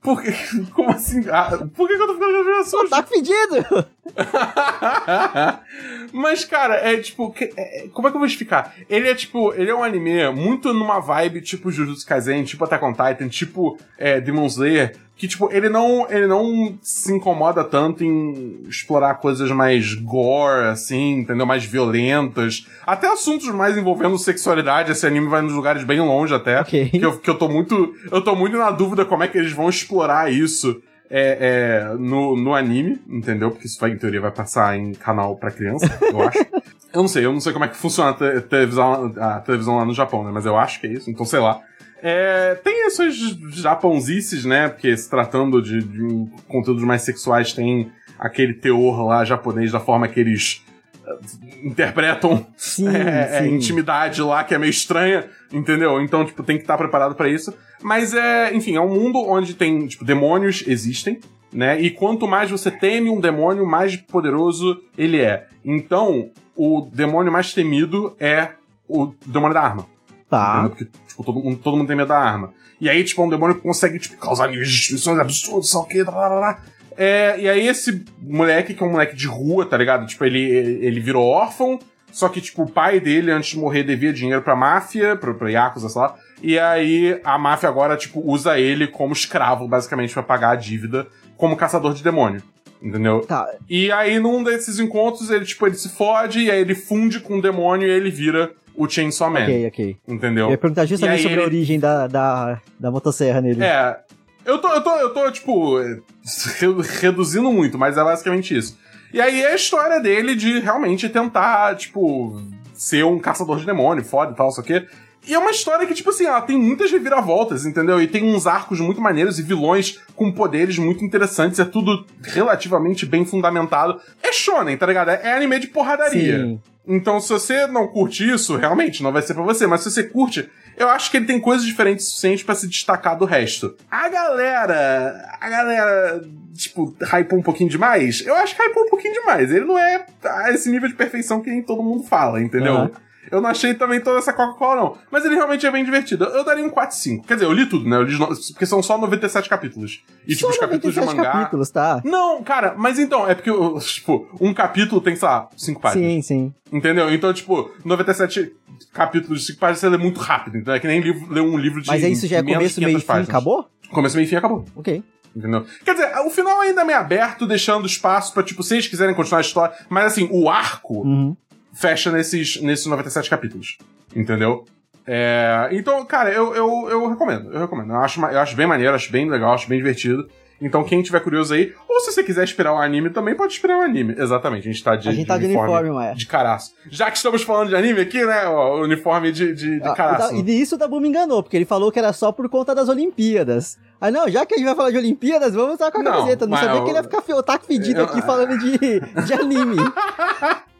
Por que? Como assim? Ah, por que, que eu tô ficando de sujo? Tá fedido! Mas, cara, é tipo. É, como é que eu vou explicar? Ele é tipo. Ele é um anime muito numa vibe tipo Jujutsu Kaisen, tipo Attack on Titan, tipo é, Demon Slayer, que, tipo, ele não, ele não se incomoda tanto em explorar coisas mais gore, assim, entendeu? Mais violentas. Até assuntos mais envolvendo sexualidade. Esse anime vai nos lugares bem longe até. Okay. Que, eu, que eu tô muito. Eu tô muito na dúvida como é que eles vão explorar isso. É, é, no, no anime, entendeu? Porque isso vai, em teoria, vai passar em canal pra criança, eu acho. eu não sei, eu não sei como é que funciona a televisão, a televisão lá no Japão, né? Mas eu acho que é isso, então sei lá. É, tem essas japonzices, né? Porque se tratando de, de conteúdos mais sexuais, tem aquele teor lá japonês da forma que eles uh, interpretam sim, é, é, sim. intimidade lá, que é meio estranha, entendeu? Então, tipo, tem que estar preparado para isso. Mas é, enfim, é um mundo onde tem, tipo, demônios existem, né? E quanto mais você teme um demônio, mais poderoso ele é. Então, o demônio mais temido é o demônio da arma. Tá. Porque, tipo, todo mundo, todo mundo tem medo da arma. E aí, tipo, um demônio consegue, tipo, causar destruições absurdas, sei o que, blá, blá, blá. É, e aí esse moleque, que é um moleque de rua, tá ligado? Tipo, ele, ele virou órfão, só que, tipo, o pai dele, antes de morrer, devia dinheiro pra máfia, pra, pra Yakuza, sei lá. E aí a máfia agora, tipo, usa ele como escravo, basicamente, para pagar a dívida, como caçador de demônio. Entendeu? Tá. E aí, num desses encontros, ele, tipo, ele se fode, e aí ele funde com o demônio e ele vira o Chainsaw Man. Ok, ok. Entendeu? Eu ia perguntar justamente sobre ele... a origem da, da, da motosserra nele. É. Eu tô, eu tô, eu tô, tipo, reduzindo muito, mas é basicamente isso. E aí é a história dele de realmente tentar, tipo, ser um caçador de demônio, foda e tal, só que. E é uma história que, tipo assim, ela tem muitas reviravoltas, entendeu? E tem uns arcos muito maneiros e vilões com poderes muito interessantes. É tudo relativamente bem fundamentado. É shonen, tá ligado? É anime de porradaria. Sim. Então, se você não curte isso, realmente não vai ser pra você. Mas se você curte, eu acho que ele tem coisas diferentes suficientes pra se destacar do resto. A galera. A galera. Tipo, hypou um pouquinho demais? Eu acho que hypou um pouquinho demais. Ele não é a esse nível de perfeição que nem todo mundo fala, entendeu? Aham. Eu não achei também toda essa Coca-Cola, não. Mas ele realmente é bem divertido. Eu daria um 4-5. Quer dizer, eu li tudo, né? Eu li, porque são só 97 capítulos. E, tipo, Só os capítulos de 97 mangá. capítulos, tá? Não, cara, mas então, é porque, tipo, um capítulo tem, sei lá, 5 páginas. Sim, sim. Entendeu? Então, tipo, 97 capítulos de 5 páginas você lê muito rápido. Então é que nem livro, ler um livro de. Mas aí isso já é começo, meio e 500 fim, acabou? Começo, meio e fim acabou. Ok. Entendeu? Quer dizer, o final ainda é meio aberto, deixando espaço pra, tipo, se eles quiserem continuar a história. Mas assim, o arco Uhum. Fecha nesses, nesses 97 capítulos. Entendeu? É, então, cara, eu, eu, eu recomendo. Eu recomendo. Eu acho, eu acho bem maneiro, acho bem legal, acho bem divertido. Então, quem tiver curioso aí, ou se você quiser esperar o anime, também pode esperar o anime. Exatamente, a gente tá de, A gente tá de uniforme, ué. De caraço. Já que estamos falando de anime aqui, né? ó, o uniforme de, de, de Ah, caraço. E nisso o Dabu me enganou, porque ele falou que era só por conta das Olimpíadas. Ah, não, já que a gente vai falar de Olimpíadas, vamos estar com a Não, camiseta. Não sabia eu- que ele ia ficar otaku fedido eu- aqui falando de, de anime.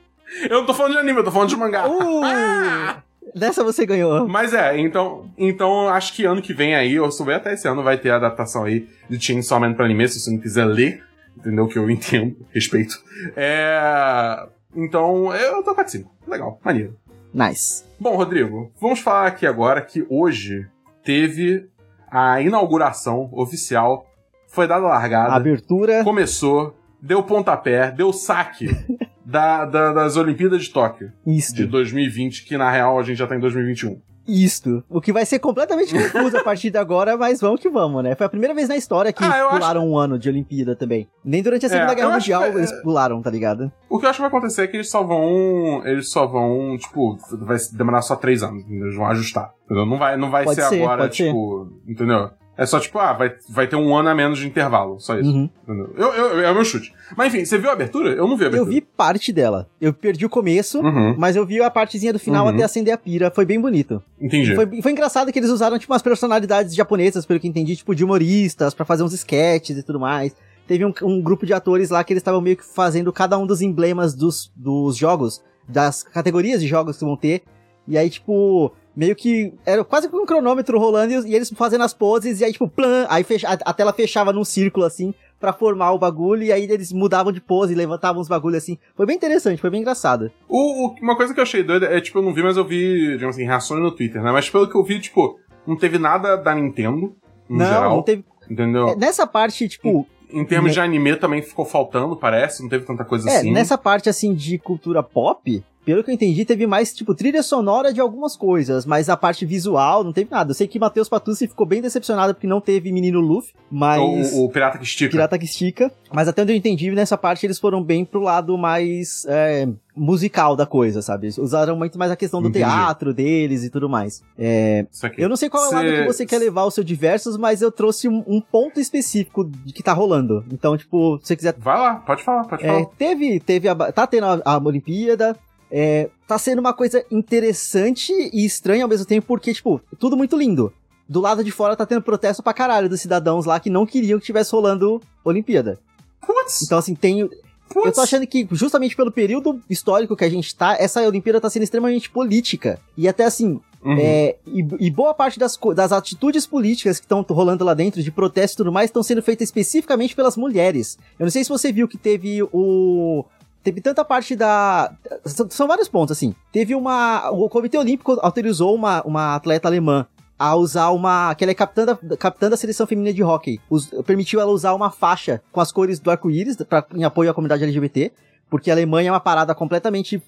Eu não tô falando de anime, eu tô falando de mangá. Uh! Dessa você ganhou. Mas é, então, então acho que ano que vem aí, ou souber até esse ano, vai ter a adaptação aí de Chainsaw Man pra anime, se você não quiser ler, entendeu? Que eu entendo, respeito. É. Então, eu tô com a 5. Legal, maneiro. Nice. Bom, Rodrigo, vamos falar aqui agora que hoje teve a inauguração oficial, foi dada a largada, Abertura. começou, deu pontapé, deu saque da, da- das Olimpíadas de Tóquio de Isto. 2020, que na real a gente já tá em 2021. Isto. O que vai ser completamente confuso a partir de agora, mas vamos que vamos, né? Foi a primeira vez na história que Ah, pularam um ano de Olimpíada também. Nem durante a Segunda É, Guerra acho Mundial eles pularam, tá ligado? O que eu acho que vai acontecer é que eles só vão. Eles só vão, tipo, vai demorar só três anos? Eles vão ajustar. Entendeu? Não vai, não vai ser, ser, agora, pode ser. tipo. Entendeu? É só tipo, ah, vai, vai ter um ano a menos de intervalo. Só isso. Uhum. Eu, eu- é o meu chute. Mas enfim, você viu a abertura? Eu não vi a Eu abertura. vi parte dela. Eu perdi o começo, Uhum, mas eu vi a partezinha do final Uhum. até acender a pira. Foi bem bonito. entendi. Foi, foi engraçado que eles usaram, tipo, umas personalidades japonesas, pelo que entendi, tipo, de humoristas, pra fazer uns sketches e tudo mais. Teve um, um grupo de atores lá que eles estavam meio que fazendo cada um dos emblemas dos, dos jogos, das categorias de jogos que vão ter. E aí, tipo, meio que era quase que um cronômetro rolando e, eles fazendo as poses, e aí, tipo, plan, aí fecha, a, a tela fechava num círculo assim, pra formar o bagulho, e aí eles mudavam de pose, levantavam os bagulhos assim. Foi bem interessante, foi bem engraçado. O, o- uma coisa que eu achei doida é, tipo, eu não vi, mas eu vi, digamos assim, reações no Twitter, né? Mas pelo que eu vi, tipo, não teve nada da Nintendo, no não, geral. não teve. Entendeu? é, Nessa parte, tipo, Em termos Ne- de anime também ficou faltando, parece, não teve tanta coisa É, assim. nessa parte assim de cultura pop, pelo que eu entendi, teve mais tipo trilha sonora de algumas coisas, mas a parte visual não teve nada. Eu sei que Matheus Patucci ficou bem decepcionado porque não teve menino Luffy, mas O, o Pirata que estica. Pirata que estica. Mas até onde eu entendi, nessa parte eles foram bem pro lado mais é, musical da coisa, sabe? Usaram muito mais a questão do Entendi. teatro deles e tudo mais. É, eu não sei qual é o lado Cê- que você quer levar o seu diversos, mas eu trouxe um, um ponto específico de que tá rolando. Então, tipo, se você quiser Vai lá, pode falar, pode é, falar. teve, teve a, tá tendo a, a Olimpíada, é, tá sendo uma coisa interessante e estranha ao mesmo tempo, porque, tipo, tudo muito lindo. Do lado de fora tá tendo protesto pra caralho dos cidadãos lá que não queriam que tivesse rolando Olimpíada. Putz, Então, assim, tem. putz. Eu tô achando que, justamente pelo período histórico que a gente tá, essa Olimpíada tá sendo extremamente política. E até assim, Uhum. é, e, e boa parte das, das atitudes políticas que estão rolando lá dentro, de protesto e tudo mais, estão sendo feitas especificamente pelas mulheres. Eu não sei se você viu que teve o. Teve tanta parte da. São, são vários pontos, assim. Teve uma. O Comitê Olímpico autorizou uma, uma atleta alemã a usar uma. que ela é capitã da, capitã da seleção feminina de hockey. Us- permitiu ela usar uma faixa com as cores do arco-íris em apoio à comunidade LGBT. Porque a Alemanha é uma parada completamente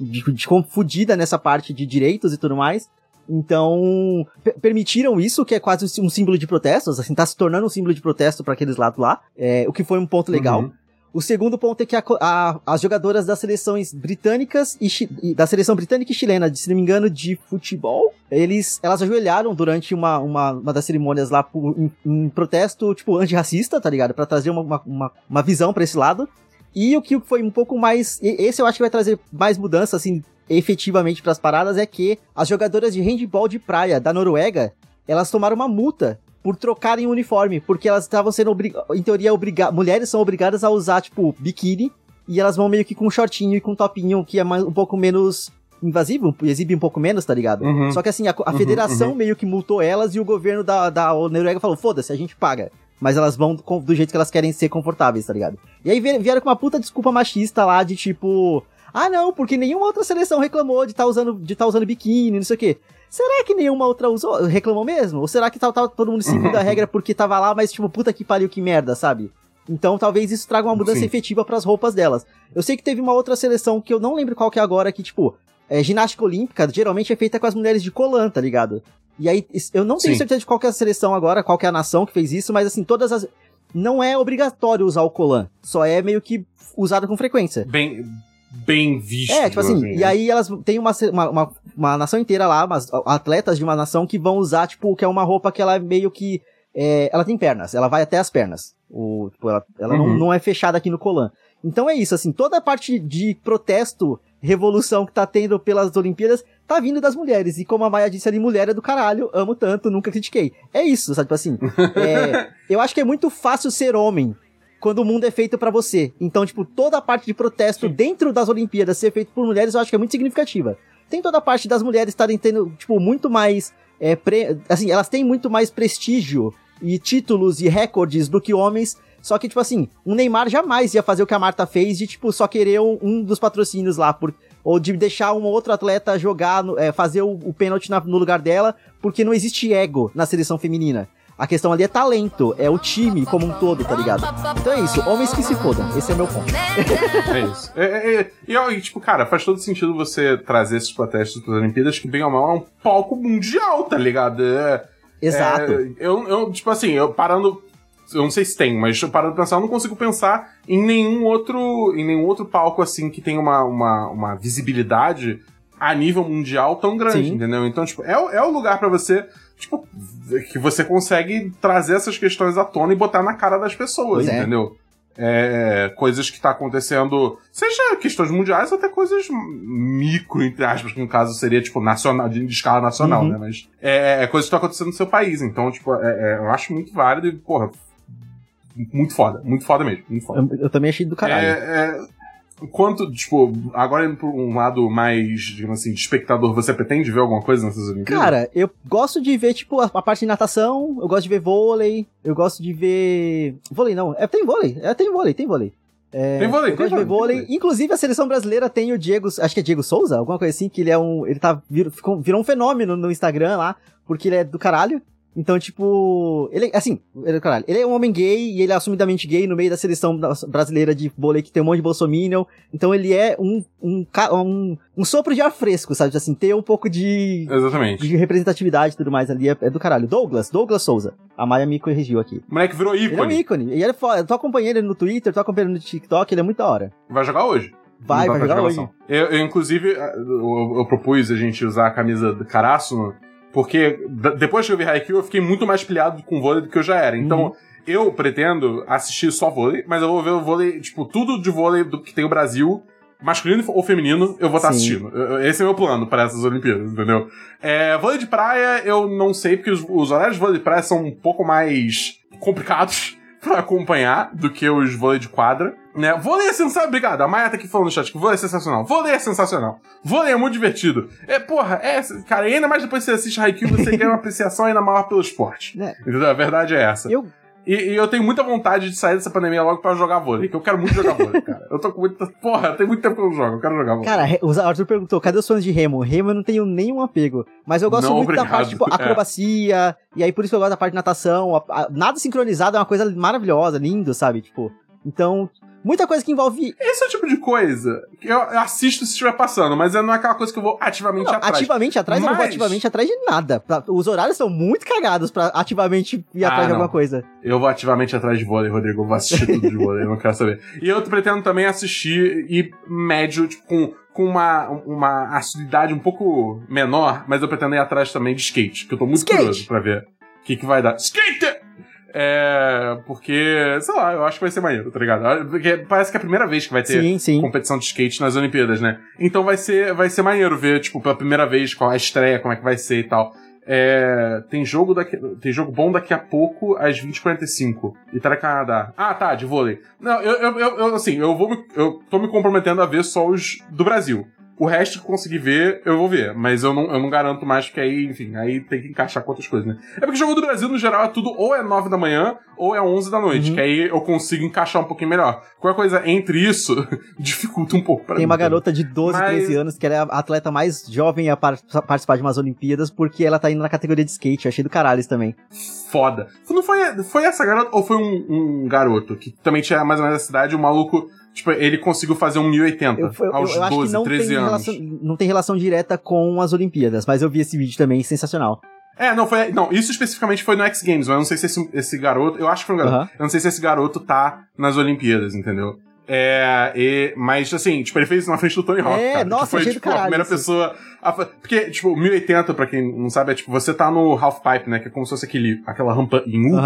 de, de confundida nessa parte de direitos e tudo mais. Então, pe- permitiram isso, que é quase um símbolo de protestos, assim, tá se tornando um símbolo de protesto para aqueles lados lá, é, o que foi um ponto legal. Uhum. O segundo ponto é que a a- as jogadoras das seleções britânicas e, e- da seleção britânica e chilena, se não me engano, de futebol, eles, elas ajoelharam durante uma, uma, uma das cerimônias lá por, em, em protesto, tipo, antirracista, tá ligado? Pra trazer uma, uma, uma, visão pra esse lado. E o que foi um pouco mais. Esse eu acho que vai trazer mais mudança, assim, efetivamente pras paradas, é que as jogadoras de handball de praia da Noruega, elas tomaram uma multa por trocarem o uniforme, porque elas estavam sendo, em teoria, obrigadas. Mulheres são obrigadas a usar, tipo, biquíni e elas vão meio que com um shortinho e com um topinho que é mais, um pouco menos invasivo, exibe um pouco menos, tá ligado? Uhum. Só que assim, a, a Uhum, federação uhum. meio que multou elas e o governo da, da Noruega falou, foda-se, a gente paga. Mas elas vão do jeito que elas querem ser confortáveis, tá ligado? E aí vie- vieram com uma puta desculpa machista lá de tipo, ah não, porque nenhuma outra seleção reclamou de estar usando, de tá usando biquíni, não sei o quê. Será que nenhuma outra usou, reclamou mesmo? Ou será que tava, tava todo mundo seguindo a regra porque tava lá, mas tipo, puta que pariu, que merda, sabe? Então talvez isso traga uma mudança Sim. efetiva pras roupas delas. Eu sei que teve uma outra seleção que eu não lembro qual que é agora, que tipo, é, ginástica olímpica geralmente é feita com as mulheres de colã, tá ligado? E aí, eu não tenho Sim. certeza de qual é a seleção agora, qual é a nação que fez isso, mas assim, todas as. Não é obrigatório usar o colã, só é meio que usado com frequência. Bem, bem visto. É, tipo assim, né? e aí elas tem uma, uma, uma, nação inteira lá, umas atletas de uma nação que vão usar, tipo, que é uma roupa que ela é meio que. é, ela tem pernas, ela vai até as pernas. O, tipo, ela ela não, Uhum. não é fechada aqui no colã. Então é isso, assim, toda a parte de protesto, revolução que tá tendo pelas Olimpíadas, tá vindo das mulheres. E como a Maia disse ali, mulher é do caralho, amo tanto, nunca critiquei. É isso, sabe? Tipo assim, é, eu acho que é muito fácil ser homem quando o mundo é feito pra você. Então, tipo, toda a parte de protesto dentro das Olimpíadas ser feito por mulheres, eu acho que é muito significativa. Tem toda a parte das mulheres estarem tendo, tipo, muito mais. É, pre- Assim, elas têm muito mais prestígio e títulos e recordes do que homens. Só que, tipo assim, um Neymar jamais ia fazer o que a Marta fez de, tipo, só querer um, um dos patrocínios lá. Por, ou de deixar um outro atleta jogar, no- é, fazer o, o pênalti na- no lugar dela, porque não existe ego na seleção feminina. A questão ali é talento, é o time como um todo, tá ligado? Então é isso, homens que se fodam, esse é meu ponto. É isso. É, é, é, e, e, tipo, cara, faz todo sentido você trazer esses protestos para as Olimpíadas, que bem ou mal é um palco mundial, tá ligado? É, Exato. é, eu, eu, tipo assim, eu parando. Eu não sei se tem, mas parando de pensar, eu não consigo pensar em nenhum outro, em nenhum outro palco assim que tenha uma, uma, uma visibilidade a nível mundial tão grande, Sim. entendeu? Então, tipo, é, o- é o lugar pra você, tipo, que você consegue trazer essas questões à tona e botar na cara das pessoas, Pois é. entendeu? É, coisas que tá acontecendo, seja questões mundiais ou até coisas micro, entre aspas, que no caso seria, tipo, nacional, de, escala nacional, Uhum. né? Mas é, é coisas que estão acontecendo no seu país. Então, tipo, é- é, eu acho muito válido e, porra, muito foda. Muito foda mesmo. Muito foda. Eu, eu também achei do caralho. É, é, Quanto, tipo, agora indo por um lado mais, digamos assim, de espectador, você pretende ver alguma coisa nessas Olimpíadas? Cara, eu gosto de ver, tipo, a, a parte de natação, eu gosto de ver vôlei, eu gosto de ver. Vôlei não, é, tem vôlei, é, tem vôlei, tem vôlei. É, Tem vôlei, eu tem vôlei, vôlei. Inclusive, a seleção brasileira tem o Diego, acho que é Diego Souza, alguma coisa assim, que ele é um. Ele tá. Virou, virou um fenômeno no Instagram lá, porque ele é do caralho. Então, tipo. Ele, assim, ele é caralho. Ele é um homem gay e ele é assumidamente gay no meio da seleção brasileira de vôlei que tem um monte de bolsominion. Então ele é um, um, um, um sopro de ar fresco, sabe? Assim, ter um pouco de, Exatamente. de representatividade e tudo mais ali é, é do caralho. Douglas, Douglas Souza. A Maia me corrigiu aqui. O moleque virou Ele é um ícone. ícone. E ele é tô acompanhando ele no Twitter, tô acompanhando ele no TikTok, ele é muito da hora. Vai jogar hoje. Vai, vai jogar hoje. Eu, eu, inclusive, eu, eu propus a gente usar a camisa do Caraço, porque depois que eu vi Haikyuu, eu fiquei muito mais pilhado com vôlei do que eu já era. Então, Uhum. eu pretendo assistir só vôlei, mas eu vou ver o vôlei, tipo, tudo de vôlei do que tem o Brasil, masculino ou feminino, eu vou estar Sim. assistindo. Esse é o meu plano para essas Olimpíadas, entendeu? É, vôlei de praia, eu não sei, porque os, os horários de vôlei de praia são um pouco mais complicados pra acompanhar do que os vôlei de quadra. Né? Vôlei é sensacional. Obrigado. A Maia tá aqui falando no chat que vôlei é sensacional. Vôlei é sensacional. Vôlei é muito divertido. É, porra, é. Cara, e ainda mais depois que você assiste Haikyuu, você ganha uma apreciação ainda maior pelo esporte. Né? Entendeu? A verdade é essa. Eu, E, e eu tenho muita vontade de sair dessa pandemia logo pra jogar vôlei, que eu quero muito jogar vôlei, cara. Eu tô com muita. Porra, tem muito tempo que eu não jogo, eu quero jogar vôlei. cara, o Arthur perguntou, cadê os fãs de Remo? Remo eu não tenho nenhum apego. Mas eu gosto Não, muito da obrigado. parte, tipo, É. acrobacia. E aí por isso que eu gosto da parte de natação. a- a- nada sincronizado é uma coisa maravilhosa, lindo, sabe? Tipo. Então, muita coisa que envolve Esse é o tipo de coisa que eu assisto se estiver passando, mas não é aquela coisa que eu vou ativamente Não, atrás. ativamente atrás, eu não vou Mas- ativamente atrás de nada. Os horários são muito cagados pra ativamente ir Ah, atrás de não. alguma coisa. Eu vou ativamente atrás de vôlei, Rodrigo. Eu vou assistir tudo de vôlei, eu não quero saber. E eu pretendo também assistir e médio, tipo, com, com uma, uma assiduidade um pouco menor, mas eu pretendo ir atrás também de skate, que eu tô muito Skate! curioso pra ver o que, que vai dar. Skate! É. Porque, sei lá, eu acho que vai ser maneiro, tá ligado? Porque parece que é a primeira vez que vai ter Sim, sim. competição de skate nas Olimpíadas, né? Então vai ser, vai ser maneiro ver, tipo, pela primeira vez qual a estreia, como é que vai ser e tal. É, tem jogo daqui, tem jogo bom daqui a pouco às 20h45. Itália Canadá. Ah, tá, de vôlei. Não, eu, eu, eu, eu, assim, eu vou eu tô me comprometendo a ver só os do Brasil. O resto que eu conseguir ver, eu vou ver. Mas eu não, eu não garanto mais, porque aí, enfim, aí tem que encaixar com outras coisas, né? É porque jogo do Brasil, no geral, é tudo ou é 9 da manhã ou é 11 da noite, Uhum. que aí eu consigo encaixar um pouquinho melhor. Qualquer coisa entre isso, dificulta um pouco pra Tem mim. uma garota de 12, Mas- 13 anos que ela é a atleta mais jovem a par- participar de umas Olimpíadas porque ela tá indo na categoria de skate. Eu achei do caralho isso também. foda. Não foi, foi essa garota ou foi um, um garoto que também tinha mais ou menos a cidade, o maluco, tipo, ele conseguiu fazer um 1080 Eu, eu- aos eu acho 12, que não 13 tem, anos. relação, não tem relação direta com as Olimpíadas, mas eu vi esse vídeo também, sensacional. É, não, foi. Não, isso especificamente foi no X Games, mas eu não sei se esse, esse garoto. Eu acho que foi um garoto. Aham. Eu não sei se esse garoto tá nas Olimpíadas, entendeu? É, e, mas assim, tipo, ele fez isso na frente do Tony Hawk. É, cara, que nossa, foi achei do tipo, a caralho primeira isso. pessoa. a porque, tipo, 1080, pra quem não sabe, é tipo, você tá no half pipe, né? Que é como se fosse aquele, aquela rampa em U.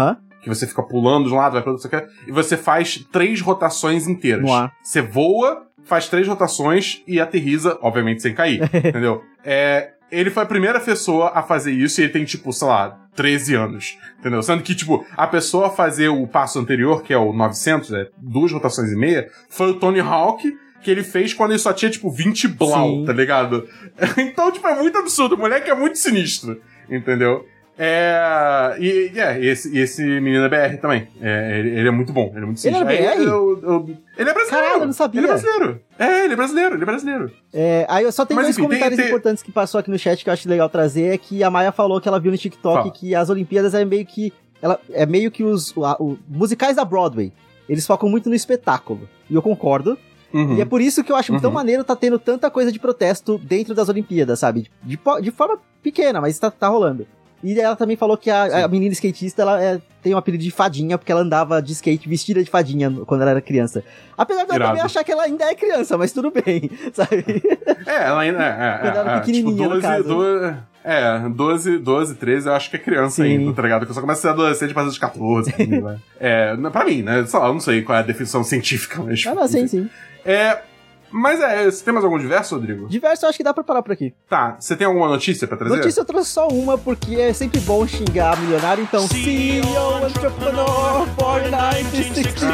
que você fica pulando de um lado, vai pro outro, você quer, e você faz três rotações inteiras. Você voa, faz três rotações e aterriza, obviamente sem cair, entendeu? É, ele foi a primeira pessoa a fazer isso e ele tem, tipo, sei lá, 13 anos, entendeu? Sendo que, tipo, a pessoa a fazer o passo anterior, que é o 900, é duas rotações e meia, foi o Tony Hawk, que ele fez quando ele só tinha, tipo, 20 blau, Sim. tá ligado? então, tipo, é muito absurdo. O moleque é muito sinistro, entendeu? É. E, é, esse, esse menino é BR também. É, ele, ele é muito bom, ele é muito Ele sinistro. é BR? eu- eu- ele é brasileiro. Caralho, eu não sabia. Ele é brasileiro. É, ele é brasileiro, ele é brasileiro. É, aí eu só tenho Mas, dois enfim, tem- comentários tem- importantes que passou aqui no chat que eu acho legal trazer, é que a Maia falou que ela viu no TikTok Fala. que as Olimpíadas é meio que. Ela, é meio que os o- o- musicais da Broadway. Eles focam muito no espetáculo. E eu concordo. Uhum. E é por isso que eu acho tão Uhum. maneiro tá tendo tanta coisa de protesto dentro das Olimpíadas, sabe? De, de forma pequena, mas tá, tá rolando. E ela também falou que a, a menina skatista, ela é- tem um apelido de fadinha, porque ela andava de skate vestida de fadinha quando ela era criança. Apesar de eu também achar que ela ainda é criança, mas tudo bem, sabe? É, ela ainda. É, é, Quando ela era é, é, tipo, pequenininha, no 12, caso. 12, é, 12, 12, 13, eu acho que é criança Sim. ainda, tá ligado? Porque eu só começa a ser adolescente partir dos 14. assim, né? É, pra mim, né? Sei lá, eu não sei qual é a definição científica, mas. Ah, não, sim, sim. É. Mas é, você tem mais algum diverso, Rodrigo? Diverso eu acho que dá pra parar por aqui. Tá, você tem alguma notícia pra trazer? Notícia eu trouxe só uma, porque é sempre bom xingar milionário, então CEO Entrepreneur 4964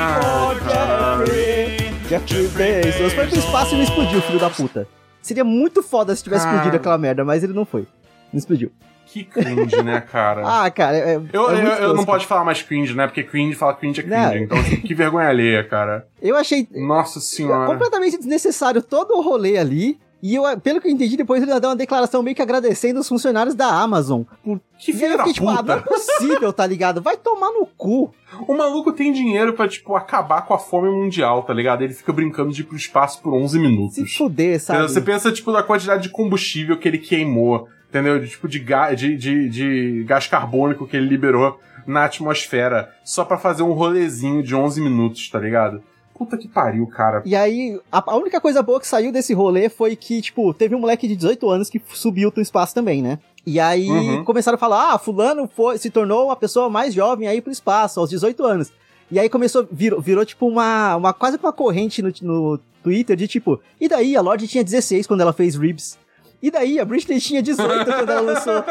Ah, Jeffrey Jeffrey Bezos foi pro espaço e não explodiu, filho da puta. Seria muito foda se tivesse Ah. explodido aquela merda, mas ele não foi. Não explodiu. Que cringe, né, cara? Ah, cara, é, é eu, eu, muito eu não posso falar mais cringe, né? Porque cringe fala cringe é cringe. Não. Então, assim, que vergonha alheia, cara. Eu achei Nossa senhora. completamente desnecessário todo o rolê ali. E eu, pelo que eu entendi, depois ele deu uma declaração meio que agradecendo os funcionários da Amazon. Por... Que filho eu da tipo, ah, não é puta. possível, tá ligado? Vai tomar no cu. O maluco tem dinheiro pra, tipo, acabar com a fome mundial, tá ligado? Ele fica brincando de ir pro espaço por 11 minutos. Se fuder, sabe? Você pensa, tipo, na quantidade de combustível que ele queimou, entendeu? De, tipo, de, ga de, de, de gás carbônico que ele liberou na atmosfera só pra fazer um rolezinho de 11 minutos, tá ligado? Puta que pariu, cara. E aí, a, a única coisa boa que saiu desse rolê foi que, tipo, teve um moleque de 18 anos que subiu pro espaço também, né? E aí Uhum. começaram a falar, ah, fulano foi, se tornou a pessoa mais jovem aí pro espaço, aos 18 anos. E aí começou, virou, virou tipo uma, uma, quase uma corrente no, no Twitter de tipo, e daí a Lorde tinha 16 quando ela fez Ribs. E daí a Britney tinha 18 quando ela lançou.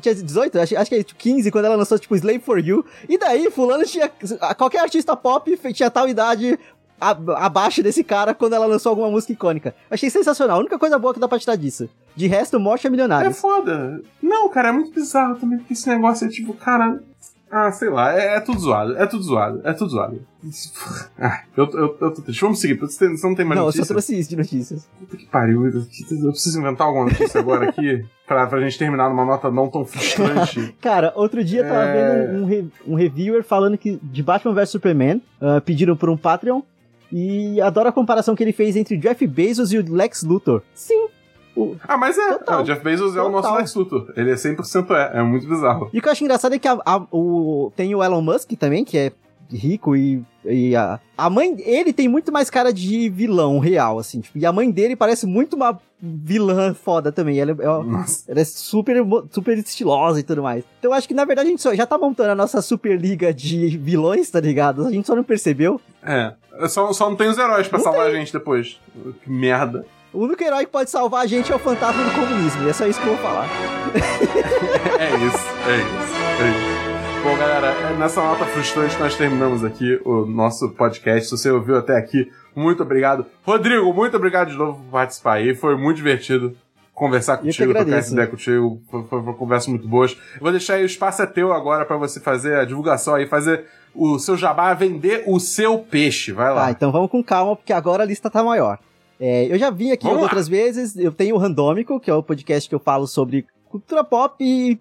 Tinha 18? Acho, acho que é 15 quando ela lançou, tipo, Slave for You. E daí, fulano tinha. Qualquer artista pop tinha tal idade abaixo desse cara quando ela lançou alguma música icônica. Achei sensacional. A única coisa boa que dá pra tirar disso. De resto, morte é É milionário. foda. Não, cara, é muito bizarro também, porque esse negócio é tipo, cara. Ah, sei lá, é, é tudo zoado, é tudo zoado, é tudo zoado. Ah, eu, eu, eu tô triste. Vamos seguir, você não tem mais Não, eu notícia? só trouxe isso de notícias. Puta que pariu, eu eu preciso inventar alguma notícia agora aqui pra, pra gente terminar numa nota não tão frustrante. Cara, outro dia eu tava É. vendo um, re- um reviewer falando que de Batman vs Superman, ah, pediram por um Patreon, e adoro a comparação que ele fez entre o Jeff Bezos e o Lex Luthor. Sim. O- Ah, mas é, Total. o Jeff Bezos é o nosso Total. Lex Luthor. Ele é 100% é, é muito bizarro. E o que eu acho engraçado é que a- a- o, tem o Elon Musk também, que é rico e, e a, a mãe, ele tem muito mais cara de vilão real, assim, tipo, e a mãe dele parece muito uma vilã foda também, ela, é- ela, Nossa. ela é super, super estilosa e tudo mais. Então eu acho que na verdade a gente só, já tá montando a nossa super liga de vilões, tá ligado? A gente só não percebeu. É. é Só, só não tem os heróis pra Não salvar a gente depois. Que merda. O único herói que pode salvar a gente é o fantasma do comunismo. E é só isso que eu vou falar. é isso, é isso, é isso. Bom, galera, é nessa nota frustrante nós terminamos aqui o nosso podcast. Se você ouviu até aqui, muito obrigado. Rodrigo, muito obrigado de novo por participar aí. Foi muito divertido conversar contigo, trocar essa ideia contigo. Foi, foi, foi uma conversa muito boa. Eu vou deixar aí o espaço é teu agora para você fazer a divulgação aí, fazer o seu jabá, vender o seu peixe. Vai lá. Tá, então vamos com calma, porque agora a lista tá maior. É, eu já vim aqui outras vezes, eu tenho o Randômico, que é o podcast que eu falo sobre cultura pop e,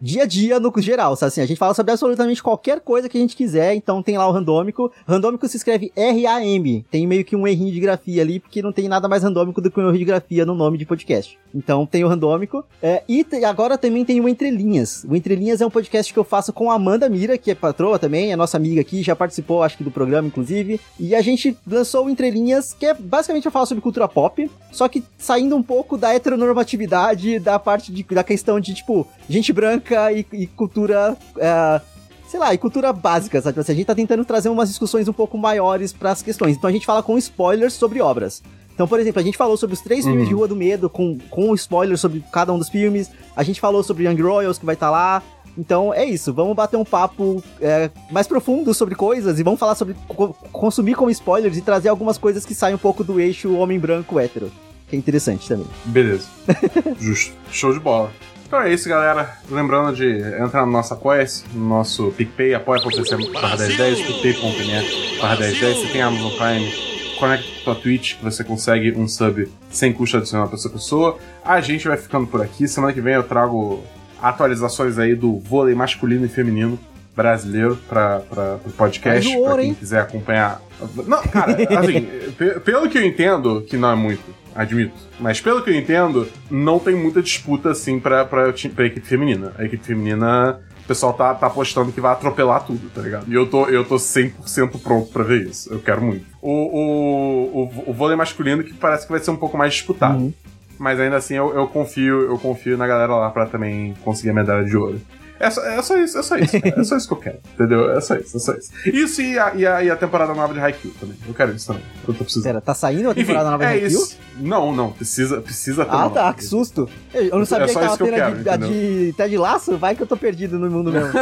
dia a dia no geral, sabe assim? A gente fala sobre absolutamente qualquer coisa que a gente quiser, então tem lá o randômico. Randômico se escreve R-A-M. Tem meio que um errinho de grafia ali, porque não tem nada mais randômico do que um erro de grafia no nome de podcast. Então tem o randômico. É, e agora também tem o Entre Linhas. O Entre Linhas é um podcast que eu faço com a Amanda Mira, que é patroa também, é nossa amiga aqui, já participou, acho que, do programa, inclusive. E a gente lançou o Entre Linhas, que é basicamente eu falo sobre cultura pop, só que saindo um pouco da heteronormatividade, da parte de, da questão de, tipo, gente branca e, e cultura. É, sei lá, e cultura básica, sabe? Assim, a gente tá tentando trazer umas discussões um pouco maiores para as questões. Então a gente fala com spoilers sobre obras. Então, por exemplo, a gente falou sobre os três uhum. filmes de Rua do Medo, com, com spoilers sobre cada um dos filmes. A gente falou sobre Young Royals, que vai estar tá lá. Então é isso, vamos bater um papo é, mais profundo sobre coisas e vamos falar sobre co consumir com spoilers e trazer algumas coisas que saem um pouco do eixo homem branco hétero. Que é interessante também. Beleza. Justo. Show de bola. Então é isso, galera. Lembrando de entrar no nosso Apoia-se, no nosso PicPay, apoia.se barra 1010, picpay.me barra 1010. Você tem Amazon Prime, conecta com a Twitch, que você consegue um sub sem custo adicional pra sua pessoa. A gente vai ficando por aqui. Semana que vem eu trago atualizações aí do vôlei masculino e feminino brasileiro para o podcast, para quem quiser acompanhar. Não, cara, assim, pelo que eu entendo, que não é muito, admito, mas pelo que eu entendo, não tem muita disputa assim pra, pra, pra equipe feminina. A equipe feminina, o pessoal tá, tá apostando que vai atropelar tudo, tá ligado? E eu tô, eu tô 100% pronto pra ver isso. Eu quero muito. O, o, o, o vôlei masculino que parece que vai ser um pouco mais disputado. Uhum. Mas ainda assim eu, eu confio, eu confio na galera lá pra também conseguir a medalha de ouro. É só, é só isso, é só isso. é só isso que eu quero, entendeu? É só isso, é só isso. Isso e a, e a, e a temporada nova de Haikyuu também. Eu quero isso também. Eu tô precisando. Pera, tá saindo a temporada Enfim, nova de é Haikyuu? Isso. Não, não. Precisa, precisa ter Ah, tá. Que susto. Eu não sabia é que tava tendo a de, de Ted Laço. Vai que eu tô perdido no mundo mesmo.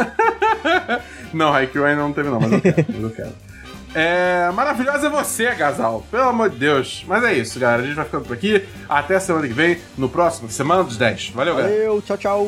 não, Haikyuu ainda não teve não, mas eu quero. mas eu quero. É, maravilhosa é você, Gasal. Pelo amor de Deus. Mas é isso, galera. A gente vai ficando por aqui. Até semana que vem, no próximo Semana dos 10. Valeu, Valeu galera. Valeu, tchau, tchau.